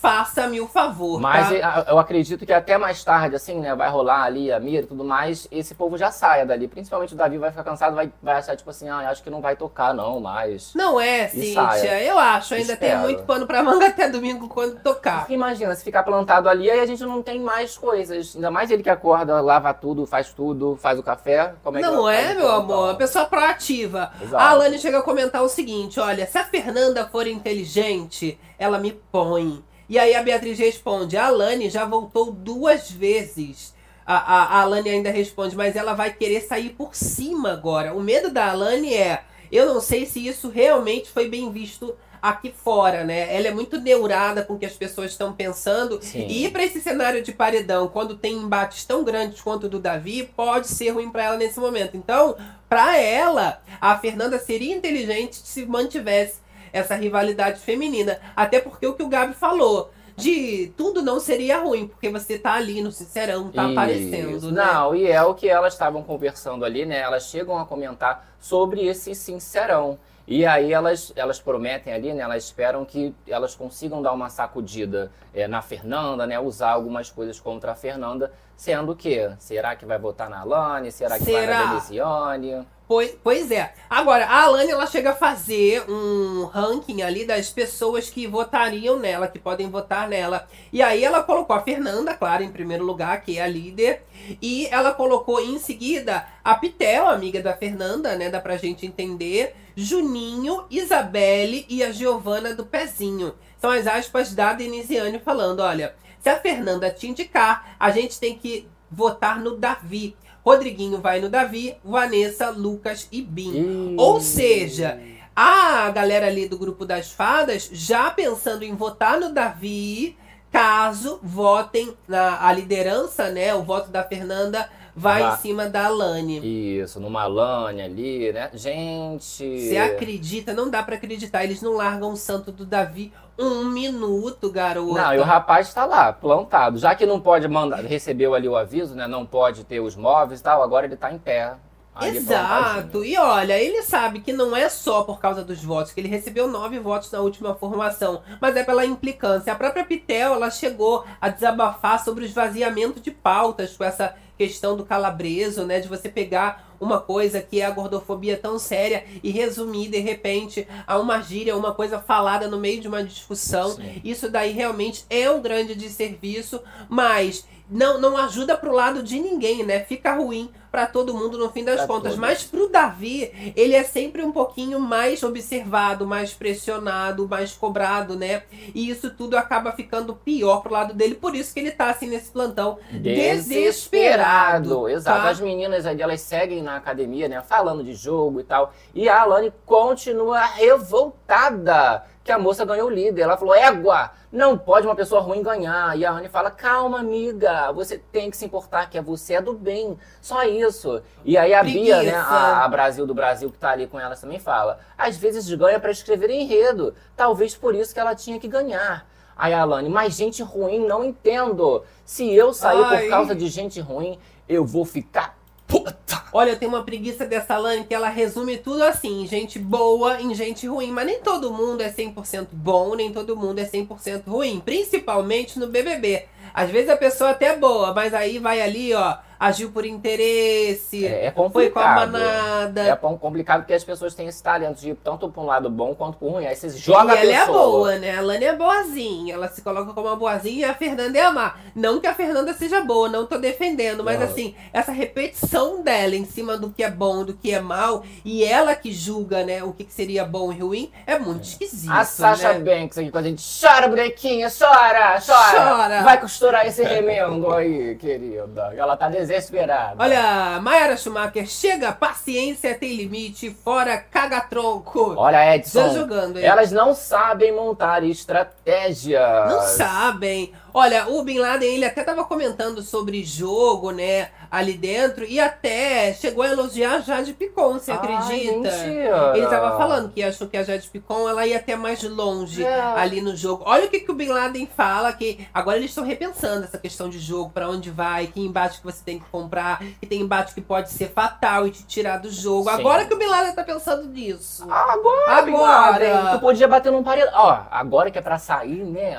Faça-me o favor, Mas tá? eu- acredito que até mais tarde, assim, né, vai rolar ali a mira e tudo mais, esse povo já saia dali. Principalmente o Davi vai ficar cansado, vai, vai achar, tipo assim, ah, acho que não vai tocar não, mas... Não é, Cíntia. Eu acho, ainda tem Espero. muito pano pra manga até domingo quando tocar. Porque imagina, se ficar plantado ali, aí a gente não tem mais coisas. Ainda mais ele que acorda, lava tudo, faz tudo, faz o café. Como é que Não é, meu amor? A pessoa proativa. Exato. A Alane chega a comentar o seguinte: olha, se a Fernanda for inteligente, ela me põe. E aí a Beatriz responde: a Alane já voltou duas vezes. A, a, a Alane ainda responde, mas ela vai querer sair por cima agora. O medo da Alane é: eu não sei se isso realmente foi bem visto aqui fora, né? Ela é muito neurada com o que as pessoas estão pensando. Sim. E ir pra esse cenário de paredão, quando tem embates tão grandes quanto o do Davi, pode ser ruim pra ela nesse momento. Então, pra ela, a Fernanda seria inteligente se mantivesse essa rivalidade feminina. Até porque o que o Gabi falou. De tudo não seria ruim, porque você tá ali no Sincerão, tá Isso. aparecendo, né? Não, e é o que elas estavam conversando ali, né? Elas chegam a comentar sobre esse sincerão. E aí elas, elas prometem ali, né? Elas esperam que elas consigam dar uma sacudida é, na Fernanda, né? Usar algumas coisas contra a Fernanda, sendo que será que vai votar na Alane? Será que vai Será? na Denisiane? Pois, pois é. Agora, a Alane ela chega a fazer um ranking ali das pessoas que votariam nela, que podem votar nela. E aí ela colocou a Fernanda, claro, em primeiro lugar, que é a líder. E ela colocou em seguida a Pitel, amiga da Fernanda, né? Dá pra gente entender. Juninho, Isabelle e a Giovana do Pezinho. São as aspas da Denisiane falando: olha, se a Fernanda te indicar, a gente tem que votar no Davi. Rodriguinho vai no Davi, Vanessa, Lucas e Bim. Ou seja, a galera ali do grupo das fadas já pensando em votar no Davi, caso votem na a liderança, né? O voto da Fernanda vai em cima da Alane. Isso, numa Alane ali, né? Gente. Você acredita? Não dá para acreditar. Eles não largam o santo do Davi um minuto, garoto. Não, e o rapaz está lá, plantado. Já que não pode mandar, recebeu ali o aviso, né? Não pode ter os móveis e tal, agora ele está em pé. Exato. E olha, ele sabe que não é só por causa dos votos, que ele recebeu nove votos na última formação, mas é pela implicância. A própria Pitel, ela chegou a desabafar sobre o esvaziamento de pautas com essa questão do calabreso, né? De você pegar uma coisa que é a gordofobia tão séria e resumir de repente a uma gíria, uma coisa falada no meio de uma discussão. Sim. Isso daí realmente é um grande desserviço, mas não, não ajuda pro lado de ninguém, né? Fica ruim para todo mundo no fim das pra contas. Todos. Mas pro Davi, ele é sempre um pouquinho mais observado, mais pressionado, mais cobrado, né? E isso tudo acaba ficando pior pro lado dele. Por isso que ele tá assim nesse plantão desesperado. desesperado Exato. Tá? As meninas ali, elas seguem na academia, né? Falando de jogo e tal. E a Alane continua revoltada que a moça ganhou o líder. Ela falou: égua, não pode uma pessoa ruim ganhar. E a Anne fala: calma, amiga, você tem que se importar que é você é do bem. Só isso. E aí a Preguiça. Bia, né, a, a, Brasil do Brasil, que tá ali com elas também fala: às vezes ganha para escrever enredo. Talvez por isso que ela tinha que ganhar. Aí a Alane, mas gente ruim, não entendo. Se eu sair Ai. por causa de gente ruim, eu vou ficar puta. Olha, tem uma preguiça dessa Lani que ela resume tudo assim: gente boa em gente ruim. Mas nem todo mundo é 100% bom, nem todo mundo é 100% ruim. Principalmente no BBB. Às vezes a pessoa até é boa, mas aí vai ali, ó agiu por interesse, é, é complicado. foi com a manada. É complicado porque as pessoas têm esse talento de ir tanto para um lado bom quanto para ruim. Aí você joga e a ela é boa, né? A Lani é boazinha, ela se coloca como uma boazinha e a Fernanda é amar. Não que a Fernanda seja boa, não tô defendendo, mas não. assim, essa repetição dela em cima do que é bom, do que é mal, e ela que julga, né, o que, que seria bom e ruim, é muito esquisito. A Sasha né? Banks aqui com a gente, chora, bonequinha, chora, chora. Chora. Vai costurar esse remendo aí, querida. Ela tá desejando desesperado. Olha, Mayara Schumacher, chega, paciência tem limite, fora caga-tronco. Olha, Edson. Já jogando, hein? Elas não sabem montar estratégia. Não sabem. Olha, o Bin Laden, ele até tava comentando sobre jogo, né, ali dentro, e até chegou a elogiar a Jade Picon, você acredita? Mentira. Ele tava falando que achou que a Jade Picon, ela ia até mais longe é. ali no jogo. Olha o que, que o Bin Laden fala, que agora eles estão repensando essa questão de jogo, para onde vai, que embate que você tem que comprar, que tem embate que pode ser fatal e te tirar do jogo. Sim. Agora que o Bin Laden tá pensando nisso. Agora, agora. Tu podia bater num paredão. Ó, agora que é pra sair, né,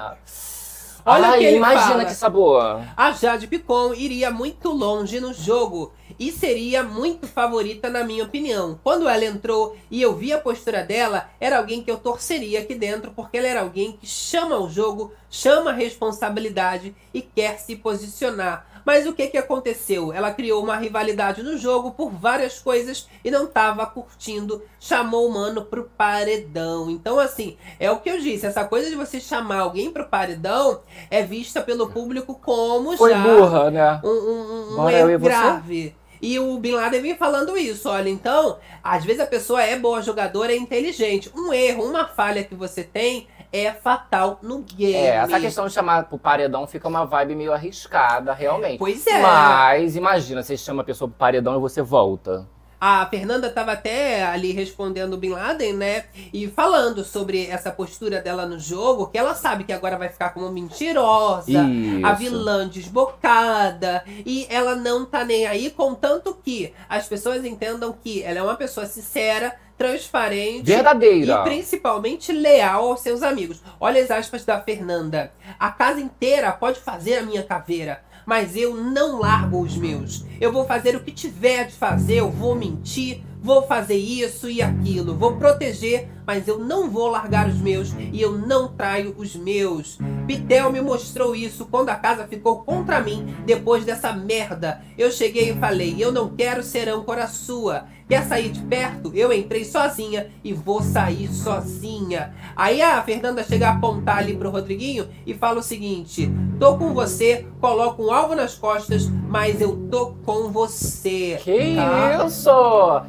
Olha Ai, que ele imagina fala. que sabor. A Jade Picon iria muito longe no jogo e seria muito favorita na minha opinião. Quando ela entrou e eu vi a postura dela, era alguém que eu torceria aqui dentro, porque ela era alguém que chama o jogo, chama a responsabilidade e quer se posicionar. Mas o que, que aconteceu? Ela criou uma rivalidade no jogo por várias coisas e não estava curtindo, chamou o mano pro paredão. Então, assim, é o que eu disse: essa coisa de você chamar alguém pro paredão é vista pelo público como Foi já burra, né? um, um, um erro grave. E o Bin Laden vem falando isso. Olha, então, às vezes a pessoa é boa jogadora, é inteligente. Um erro, uma falha que você tem é fatal no game. É, essa questão de chamar pro paredão fica uma vibe meio arriscada, realmente. Pois é. Mas imagina, você chama a pessoa pro paredão e você volta. A Fernanda estava até ali respondendo o Bin Laden, né? E falando sobre essa postura dela no jogo, que ela sabe que agora vai ficar como mentirosa, Isso. a vilã desbocada, e ela não tá nem aí, contanto que as pessoas entendam que ela é uma pessoa sincera, transparente verdadeira e principalmente leal aos seus amigos. Olha as aspas da Fernanda. A casa inteira pode fazer a minha caveira, mas eu não largo os meus. Eu vou fazer o que tiver de fazer, eu vou mentir, vou fazer isso e aquilo, vou proteger, mas eu não vou largar os meus e eu não traio os meus. Pitel me mostrou isso quando a casa ficou contra mim depois dessa merda. Eu cheguei e falei: Eu não quero ser âncora sua. Quer sair de perto? Eu entrei sozinha e vou sair sozinha. Aí a Fernanda chega a apontar ali pro Rodriguinho e fala o seguinte: Tô com você, coloco um alvo nas costas, mas eu tô com você. Que tá? isso!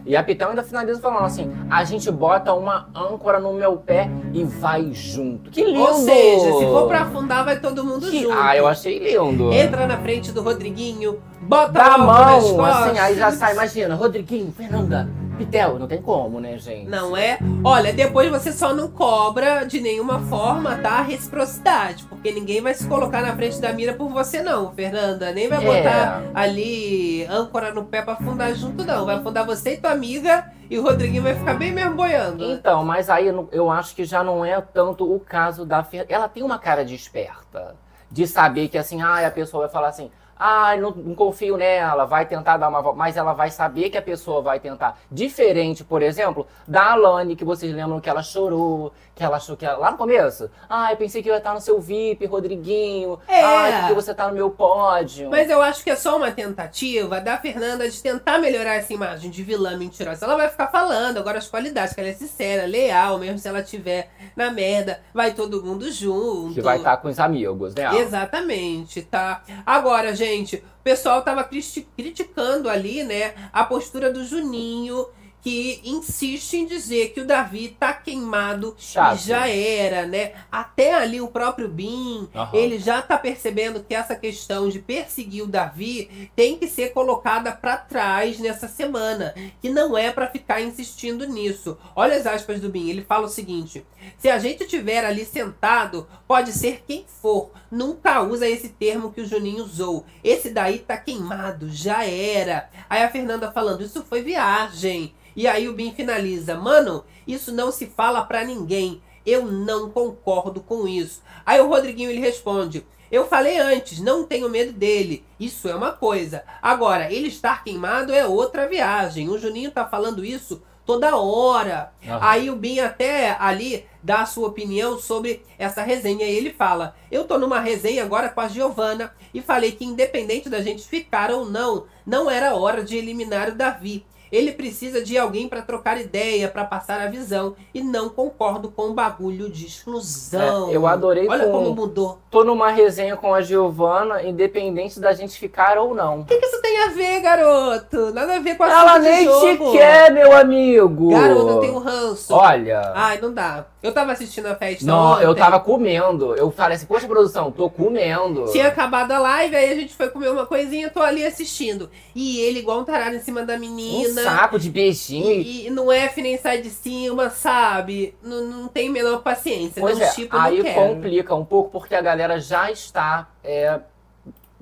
E a Pitão ainda finaliza falando assim: a gente bota uma âncora no meu pé e vai junto. Que lindo! Ou seja, se for pra afundar, vai todo mundo Que- junto. Ah, eu achei lindo. Entra na frente do Rodriguinho, bota Dá a mão, assim, aí já sai, imagina, Rodriguinho, Fernanda, Pitel, não tem como, né, gente? Não é? Olha, depois você só não cobra de nenhuma forma, tá? Reciprocidade. Porque ninguém vai se colocar na frente da mira por você, não, Fernanda. Nem vai É. botar ali âncora no pé pra afundar junto, não. Vai afundar você e tua amiga e o Rodriguinho vai ficar bem mesmo boiando. Então, mas aí eu acho que já não é tanto o caso da Fernanda. Ela tem uma cara de esperta. De saber que assim, ah, a pessoa vai falar assim, ah, não, não confio nela, vai tentar dar uma volta. Mas ela vai saber que a pessoa vai tentar. Diferente, por exemplo, da Alane, que vocês lembram que ela chorou, que ela achou que ela, lá no começo, ah, eu pensei que eu ia estar no seu VIP, Rodriguinho. É. Ah, porque você tá no meu pódio. Mas eu acho que é só uma tentativa da Fernanda de tentar melhorar essa imagem de vilã mentirosa. Ela vai ficar falando agora as qualidades, que ela é sincera, leal, mesmo se ela tiver na merda, vai todo mundo junto. Que vai estar com os amigos, né? Exatamente, tá? Agora, gente, o pessoal tava criticando ali, né, a postura do Juninho, que insiste em dizer que o Davi tá queimado Chato. e já era, né? Até ali o próprio Bin, Aham. ele já tá percebendo que essa questão de perseguir o Davi tem que ser colocada pra trás nessa semana, que não é pra ficar insistindo nisso. Olha as aspas do Bin, ele fala o seguinte: se a gente tiver ali sentado, pode ser quem for. Nunca usa esse termo que o Juninho usou. Esse daí tá queimado, já era. Aí a Fernanda falando, isso foi viagem. E aí o Bin finaliza, mano, isso não se fala pra ninguém. Eu não concordo com isso. Aí o Rodriguinho ele responde: Eu falei antes, não tenho medo dele. Isso é uma coisa. Agora, ele estar queimado é outra viagem. O Juninho tá falando isso toda hora. Aham. Aí o Bin até ali dá a sua opinião sobre essa resenha. E ele fala: Eu tô numa resenha agora com a Giovana e falei que independente da gente ficar ou não, não era hora de eliminar o Davi. Ele precisa de alguém pra trocar ideia, pra passar a visão. E não concordo com o bagulho de exclusão. É, eu adorei Olha com- como mudou. Tô numa resenha com a Giovana, independente da gente ficar ou não. O que, que isso tem a ver, garoto? Nada a ver com a Ela nem te quer, meu amigo. Garoto, eu tenho ranço. Olha. Ai, não dá. Eu tava assistindo a festa não, ontem. eu tava comendo. Eu falei assim, poxa, produção, tô comendo. Tinha acabado a live, aí a gente foi comer uma coisinha, tô ali assistindo. E ele igual um tarado em cima da menina. Saco de beijinho. E, e não é nem sai de cima, sabe? Não, não tem menor paciência. Pois não é, tipo, aí complica um pouco porque a galera já está é,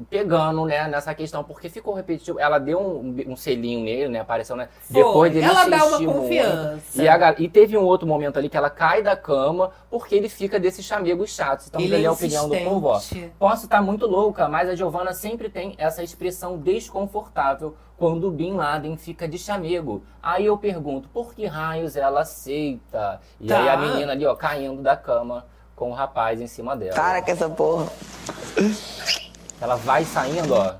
pegando, né, nessa questão, porque ficou repetitivo. Ela deu um, um selinho nele, né, apareceu, né, Foi. depois dele Ela dá uma confiança. E, a e teve um outro momento ali que ela cai da cama porque ele fica desses chamegos chatos. Então, Ele é a opinião do povo. ó. Posso estar muito louca, mas a Giovana sempre tem essa expressão desconfortável quando o Bin Laden fica de chamego. Aí eu pergunto, por que raios ela aceita? E Tá. aí a menina ali, ó, caindo da cama com o rapaz em cima dela. Para com essa porra. Ela vai saindo, ó.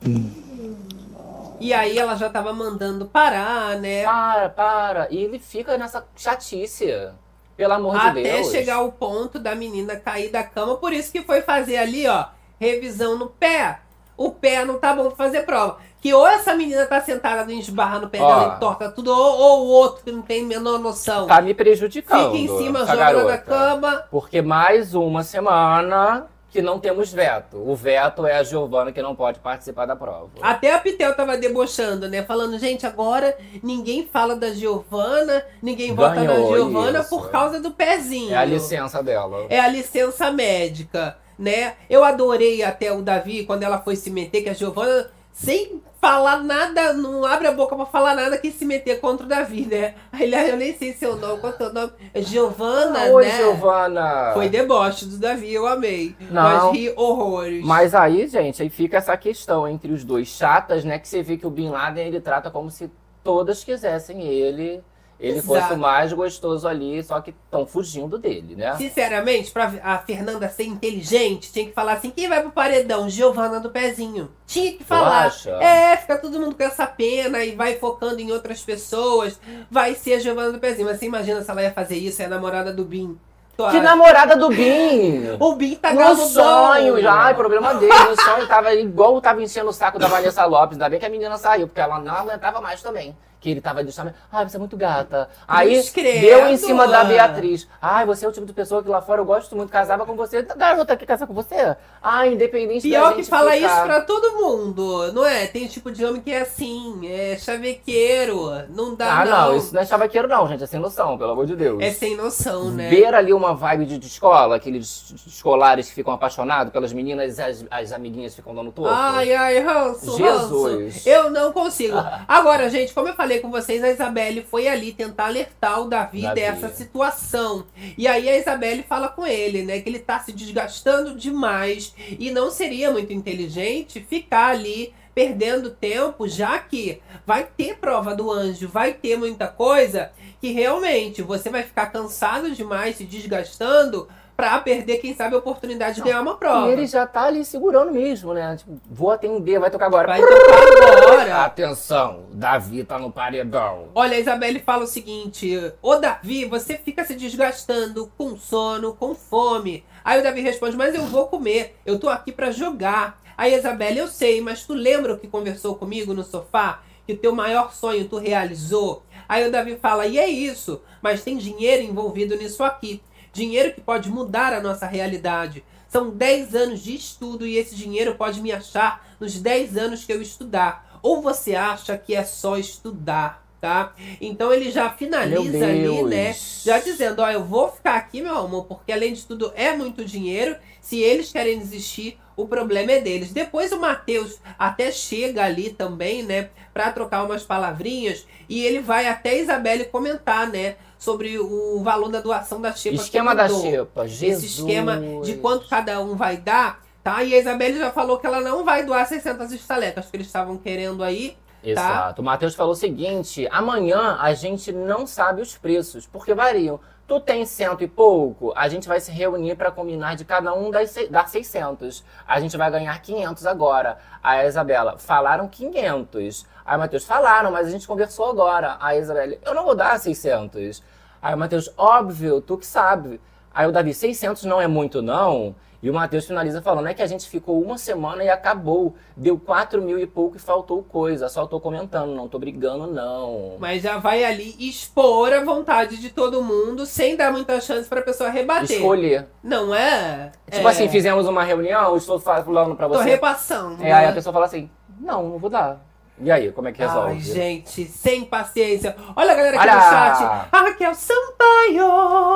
E aí ela já tava mandando parar, né? Para, para. E ele fica nessa chatice. Pelo amor de Até Deus. chegar o ponto da menina cair da cama. Por isso que foi fazer ali, ó, revisão no pé. O pé não tá bom pra fazer prova. Que ou essa menina tá sentada esbarra no pé Ó. dela e torta tudo, ou, ou o outro que não tem a menor noção. Tá me prejudicando. Fica em cima, joga ela garota. da cama. Porque mais uma semana que não temos veto. O veto é a Giovana que não pode participar da prova. Até a Pitel tava debochando, né? Falando, gente, agora ninguém fala da Giovana, ninguém vota na Giovana isso. por causa do pezinho. É a licença dela. É a licença médica, né? Eu adorei até o Davi quando ela foi se meter, que a Giovana sem falar nada, não abre a boca pra falar nada que se meter contra o Davi, né? Aliás, eu nem sei seu nome, qual é o seu nome? É Giovana, Oi, né? Giovana. Foi deboche do Davi, eu amei. Não. Mas ri horrores. Mas aí, gente, aí fica essa questão entre os dois chatas, né? Que você vê que o Bin Laden ele trata como se todas quisessem ele. Ele Exato. fosse o mais gostoso ali, só que estão fugindo dele, né? Sinceramente, pra a Fernanda ser inteligente, tinha que falar assim: quem vai pro paredão? Giovana do pezinho. Tinha que falar. acha? É, fica todo mundo com essa pena e vai focando em outras pessoas. Vai ser a Giovana do pezinho. Mas você imagina se ela ia fazer isso, é a namorada do. Tu Que acha? namorada do Bin! [LAUGHS] O Bin tá No sonho, já, é problema dele. No sonho tava igual tava enchendo o saco da Vanessa Lopes. Ainda bem que a menina saiu, porque ela não aguentava mais também. Que ele tava deixando. Ai, você é muito gata. Aí deu em cima da Beatriz. Ai, você é o tipo de pessoa que lá fora eu gosto muito, casava com você. Garota que casar com você? Ai, independente da Pior gente que fala ficar. isso pra todo mundo, não é? Tem tipo de homem que é assim, é chavequeiro, não dá Ah, não, não. isso não é chavaqueiro, não, gente. É sem noção, pelo amor de Deus. É sem noção, né? Ver ali uma vibe de, de escola, aqueles escolares que ficam apaixonados pelas meninas e as, as amiguinhas ficam dando torto. Ai, ai, ranço, Jesus. ranço. Eu não consigo. [LAUGHS] Agora, gente, como eu falei com vocês, a Isabelle foi ali tentar alertar o Davi, Davi. dessa situação. E aí a Isabelle fala com ele, né, que ele tá se desgastando demais e não seria muito inteligente ficar ali perdendo tempo, já que vai ter prova do anjo, vai ter muita coisa que realmente você vai ficar cansado demais, se desgastando pra perder, quem sabe, a oportunidade de ganhar uma prova. E ele já tá ali segurando mesmo, né? Tipo, vou atender, vai tocar agora. Vai tocar agora. Atenção, Davi tá no paredão. Olha, a Isabelle fala o seguinte: Ô Davi, você fica se desgastando com sono, com fome. Aí o Davi responde: Mas eu vou comer, eu tô aqui pra jogar. Aí a Isabelle, eu sei, mas tu lembra o que conversou comigo no sofá? Que o teu maior sonho tu realizou? Aí o Davi fala: E é isso, mas tem dinheiro envolvido nisso aqui. Dinheiro que pode mudar a nossa realidade. São 10 anos de estudo e esse dinheiro pode me achar nos 10 anos que eu estudar. Ou você acha que é só estudar, tá? Então ele já finaliza ali, né? Já dizendo, ó, eu vou ficar aqui, meu amor, porque além de tudo é muito dinheiro. Se eles querem desistir, o problema é deles. Depois o Matheus até chega ali também, né, Pra trocar umas palavrinhas e ele vai até a Isabelle comentar, né, sobre o valor da doação da xepa. que Esquema da xepa, Jesus. esse esquema de quanto cada um vai dar, tá? E a Isabelle já falou que ela não vai doar 600 estalecas que eles estavam querendo aí. Exato. O Matheus falou o seguinte: amanhã a gente não sabe os preços, porque variam. Tu tem cento e pouco, a gente vai se reunir para combinar de cada um das dar 600. A gente vai ganhar 500 agora. A Isabela, falaram 500. Aí Matheus, falaram, mas a gente conversou agora. A Isabela, eu não vou dar 600. Aí o Matheus, óbvio, tu que sabe. Aí o Davi, 600 não é muito não? E o Matheus finaliza falando, é que a gente ficou uma semana e acabou. Deu 4 mil e pouco e faltou coisa. Só tô comentando, não tô brigando não. Mas já vai ali expor a vontade de todo mundo sem dar muita chance pra pessoa rebater. Escolher. Não é? Tipo é, assim, fizemos uma reunião, estou falando pra Tô você. repassando. É, aí né? a pessoa fala assim, não, não vou dar. E aí, como é que resolve? Ai, gente, sem paciência. Olha a galera aqui Olha! no chat. A Raquel Sampaio.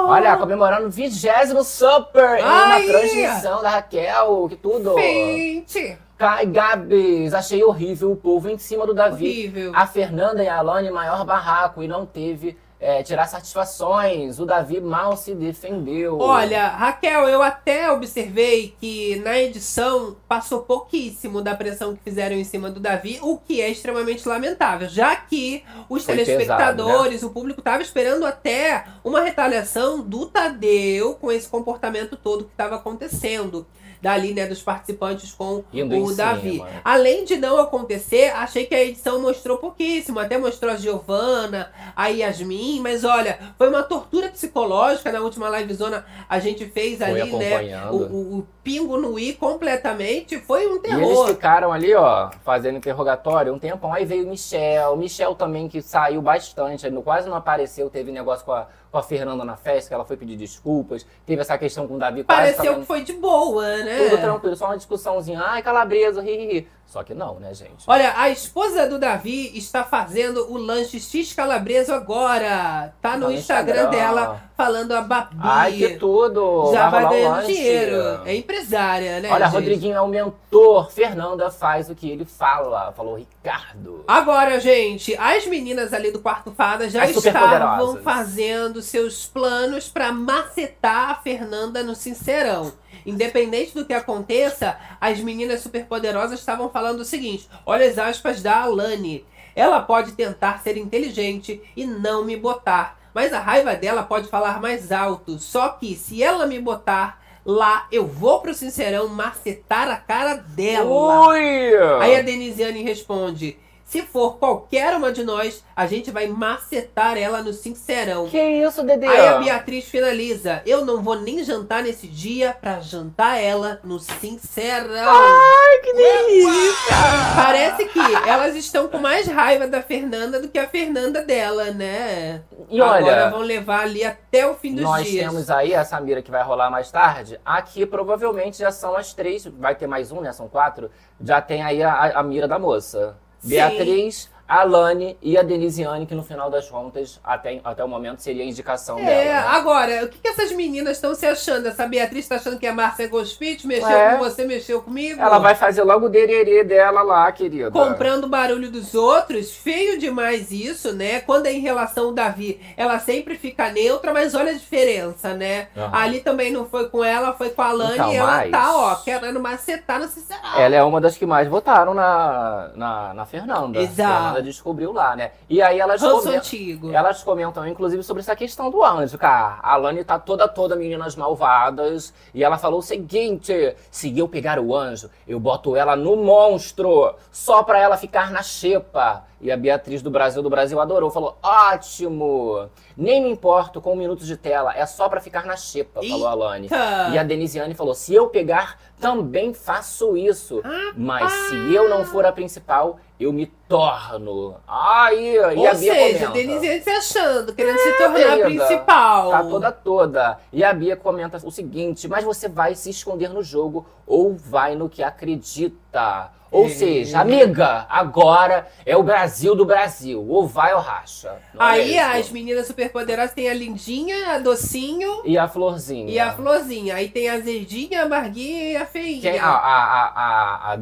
Olha, comemorando o vigésimo Super Ai! na transmissão da Raquel, que tudo. Gente, Kai Gabs, achei horrível o povo em cima do Davi. horrível. A Fernanda e a Alane, maior barraco, e não teve é, tirar satisfações. O Davi mal se defendeu. Olha, Raquel, eu até observei que na edição passou pouquíssimo da pressão que fizeram em cima do Davi, o que é extremamente lamentável, já que os Foi telespectadores, o público estava esperando até uma retaliação do Tadeu com esse comportamento todo que estava acontecendo. Dali, né, dos participantes com Indo o Davi. cima. Além de não acontecer, achei que a edição mostrou pouquíssimo. Até mostrou a Giovana, a Yasmin, mas olha, foi uma tortura psicológica. Na última livezona a gente fez Foi ali, né? O, o- o pingo no i completamente. Foi um E eles terror. ficaram ali, ó, fazendo interrogatório um tempão. Aí veio o Michel. Michel também, que saiu bastante, quase não apareceu, teve negócio com a, com a Fernanda na festa, que ela foi pedir desculpas. Teve essa questão com o Davi quase Pareceu falando que foi de boa, né? Tudo tranquilo, só uma discussãozinha. Ai, calabresa, ri, ri, ri. Só que não, né, gente? Olha, a esposa do Davi está fazendo o lanche X Calabreso agora. Tá no, Tá no Instagram, Instagram. dela falando a Babi. Ai, que tudo! Já vai um ganhando dinheiro. É empresária, né? Olha, gente? Rodriguinho é o mentor. Fernanda faz o que ele fala. Falou Ricardo. Agora, gente, as meninas ali do quarto fada já As estavam fazendo seus planos pra macetar a Fernanda no Sincerão. Independente do que aconteça, as meninas superpoderosas estavam falando o seguinte: olha as aspas da Alane. Ela pode tentar ser inteligente e não me botar, mas a raiva dela pode falar mais alto. Só que se ela me botar lá, eu vou pro Sincerão macetar a cara dela. Aí a Denisiane responde: Se for qualquer uma de nós, a gente vai macetar ela no sincerão. Que isso, Dedê? Aí a Beatriz finaliza: Eu não vou nem jantar nesse dia pra jantar ela no sincerão. Ai, que delícia! Parece que elas estão com mais raiva da Fernanda do que a Fernanda dela, né? E olha, Agora vão levar ali até o fim dos Nós dias. temos aí a Samira que vai rolar mais tarde. Aqui provavelmente já são as três. Vai ter mais um, né? São quatro. Já tem aí a, a mira da moça. Beatriz, a Lani e a Denisiane, que no final das contas, até, até o momento, seria a indicação É, dela. né? agora, o que, que essas meninas estão se achando? Essa Beatriz tá achando que a Márcia Gospit mexeu É. com você, mexeu comigo? Ela vai fazer logo o dererê dela lá, querida. comprando o barulho dos outros, feio demais isso, né? Quando é em relação ao Davi, ela sempre fica neutra, mas olha a diferença, né? Aham. Ali também não foi com ela, foi com a Lani Então, e ela mas- tá, ó, querendo macetar no Cicerão. Ela é uma das que mais votaram na, na, na Fernanda. Exato. Fernanda descobriu lá, né? E aí elas comentam, elas comentam, inclusive, sobre essa questão do anjo, cara. A Lani tá toda, toda meninas malvadas. E ela falou o seguinte: se eu pegar o anjo, eu boto ela no monstro, só pra ela ficar na xepa. E a Beatriz do Brasil do Brasil adorou, falou: ótimo! Nem me importo com um minuto de tela, é só pra ficar na xepa, falou a. Eita. E a Denisiane falou: se eu pegar, também faço isso. Mas se eu não for a principal, eu me torno. Aí, e a Bia seja, comenta. Denise se achando, querendo se tornar a principal. Tá toda toda. E a Bia comenta o seguinte: mas você vai se esconder no jogo ou vai no que acredita. Ou É. seja, amiga, agora é o Brasil do Brasil. Ou vai ou racha. Não é Aí mesmo? as meninas superpoderosas tem a lindinha, a docinho E a florzinha. e a florzinha. Aí tem a azedinha, a amarguinha e a feinha. Quem, a, a, a, a,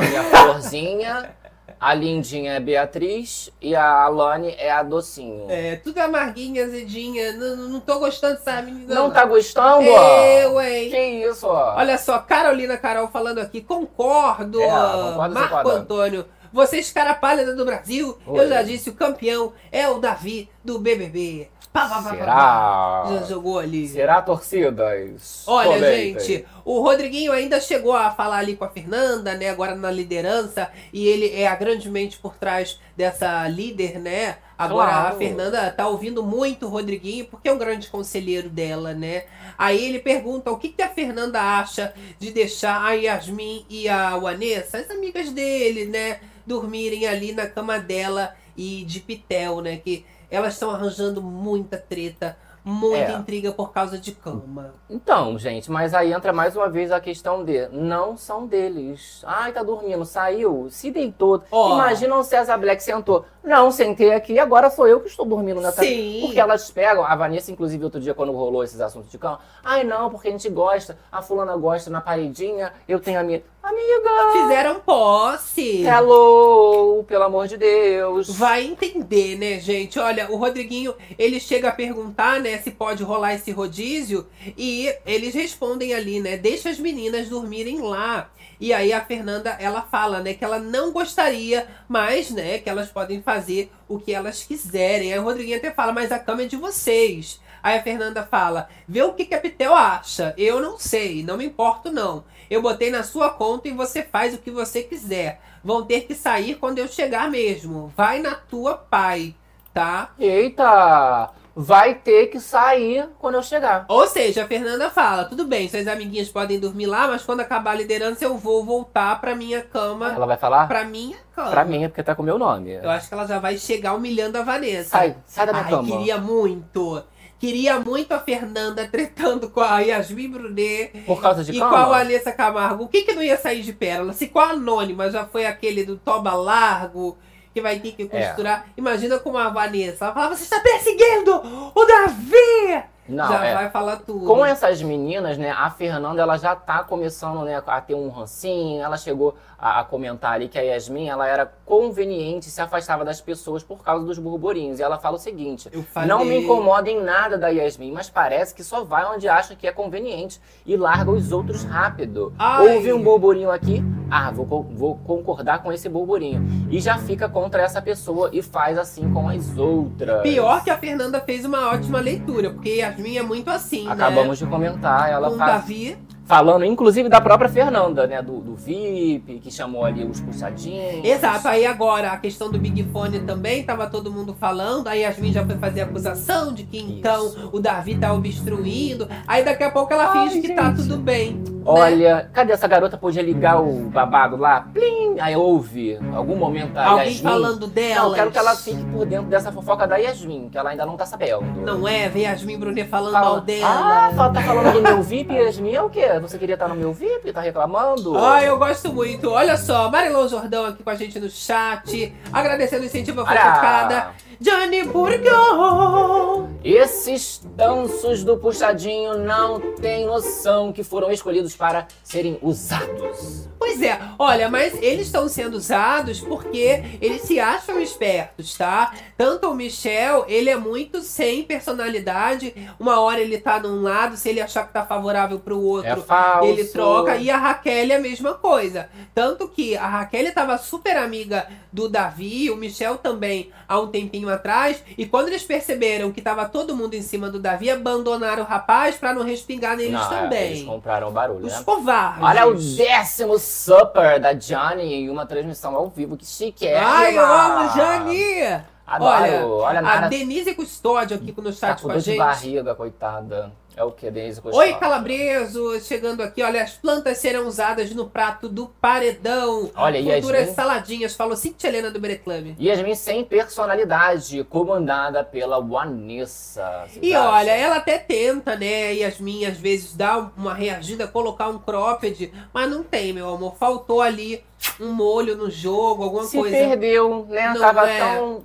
é a florzinha, [LAUGHS] a lindinha é Beatriz e a Alane é a docinho. É, tudo amarguinha, azedinha. Não, não tô gostando dessa menina. Não tá gostando? Eu, hein? Que isso, ó. Olha só, Carolina Carol falando aqui, concordo, É, concordo, Marco concordo. Antônio. Vocês, cara pálida do Brasil, Oi. eu já disse, o campeão é o Davi do BBB. Pá, pá, pá. Será? Já jogou ali. Será, torcidas? Olha, Comentem. gente, o Rodriguinho ainda chegou a falar ali com a Fernanda, né? Agora na liderança. E ele é a grande mente por trás dessa líder, né? Agora a Claro. Fernanda tá ouvindo muito o Rodriguinho, porque é um grande conselheiro dela, né? Aí ele pergunta o que, que a Fernanda acha de deixar a Yasmin e a Vanessa, as amigas dele, né? Dormirem ali na cama dela e de Pitel, né? Que elas estão arranjando muita treta, muita É. intriga por causa de cama. Então, gente, mas aí entra mais uma vez a questão de não são deles. Ai, tá dormindo, saiu, se deitou. Ó. Imagina o César Black sentou. Não, sentei aqui, agora sou eu que estou dormindo nessa. Sim. Porque elas pegam, a Vanessa, inclusive, outro dia, quando rolou esses assuntos de cão. Ai, não, porque a gente gosta, a fulana gosta na paredinha, eu tenho a minha. Amiga! Fizeram posse. Hello, pelo amor de Deus. Vai entender, né, gente? Olha, o Rodriguinho, ele chega a perguntar, né, se pode rolar esse rodízio e eles respondem ali, né, deixa as meninas dormirem lá. E aí a Fernanda, ela fala, né, que ela não gostaria, mas, né, que elas podem fazer o que elas quiserem. Aí o Rodriguinho até fala, mas a cama é de vocês. Aí a Fernanda fala, vê o que, que a Pitel acha. Eu não sei, não me importo não. Eu botei na sua conta e você faz o que você quiser. Vão ter que sair quando eu chegar mesmo. Vai na tua pai, tá? Eita! Vai ter que sair quando eu chegar. Ou seja, a Fernanda fala, tudo bem, suas amiguinhas podem dormir lá, mas quando acabar a liderança eu vou voltar pra minha cama. Ela vai falar? Pra minha cama. Pra é porque tá com o meu nome. Eu acho que ela já vai chegar humilhando a Vanessa. Sai, sai da minha Ai, cama. queria muito queria muito a Fernanda tretando com a Yasmin Brunet Por causa de e cama? com a Vanessa Camargo. O que que não ia sair de pérola? Se com a Anônima já foi aquele do Toma Largo, que vai ter que É. costurar. Imagina com a Vanessa. Ela falava, você está perseguindo o Davi! Não, já é. vai falar tudo. Com essas meninas, né, a Fernanda ela já tá começando, né, a ter um rancinho. Ela chegou a, a comentar ali que a Yasmin, ela era conveniente, se afastava das pessoas por causa dos burburinhos. E ela fala o seguinte: falei. não me incomoda em nada da Yasmin, mas parece que só vai onde acha que é conveniente e larga os outros rápido. Ai. Houve um burburinho aqui, ah, vou, vou concordar com esse burburinho. E já fica contra essa pessoa e faz assim com as outras. Pior que a Fernanda fez uma ótima leitura, porque Yasmin é muito assim, Acabamos de comentar, né? ela Com faz. Davi. Falando, inclusive, da própria Fernanda, né? Do, do VIP, que chamou ali os puxadinhos. Exato, aí agora a questão do Big Fone também, tava todo mundo falando, aí Yasmin já foi fazer acusação de que então Isso. o Davi tá obstruindo, aí daqui a pouco ela Ai, finge que tá gente. tudo bem. Olha, cadê essa garota? Podia ligar o babado lá? Plim! Aí ouve algum momento a Alguém Yasmin. falando dela. Não, quero que ela fique por dentro dessa fofoca da Yasmin, que ela ainda não tá sabendo. Não é, vem Yasmin Brunet falando Fala- mal dela. Ah, fala- tá falando do meu VIP, Yasmin? É o quê? Você queria estar no meu VIP? Tá reclamando? Ai, eu gosto muito. Olha só, Marilão Jordão aqui com a gente no chat. Agradecendo o incentivo à fofocada. Johnny Burgão. Esses tansos do puxadinho não têm noção que foram escolhidos para serem usados. Pois é, olha, mas eles estão sendo usados porque eles se acham espertos, tá? Tanto o Michel, ele é muito sem personalidade. Uma hora ele tá num lado, se ele achar que tá favorável pro outro, É falso. ele troca. E a Raquel é a mesma coisa. Tanto que a Raquel tava super amiga do Davi, o Michel também, há um tempinho atrás. E quando eles perceberam que tava todo mundo em cima do Davi, abandonaram o rapaz pra não respingar neles Não, é, também. Eles compraram barulho, Os né? covardes. Olha o décimo super da Johnny em uma transmissão ao vivo. Que chique é. Ai, eu amo Jani! Adoro. Olha, Olha, A Denise Custódio aqui no tá chat com com a de gente. barriga, coitada. É o que, Denise Custódio? Oi, Calabreso, chegando aqui. Olha, as plantas serão usadas no prato do paredão. Olha, Futuras Yasmin, saladinhas, falou Cintia Helena do Bere Club. Yasmin sem personalidade, comandada pela Vanessa. E acham? olha, ela até tenta, né, Yasmin, às vezes dá uma reagida, colocar um cropped, mas não tem, meu amor. Faltou ali um molho no jogo, alguma Se coisa. perdeu, né? Não Tava é. tão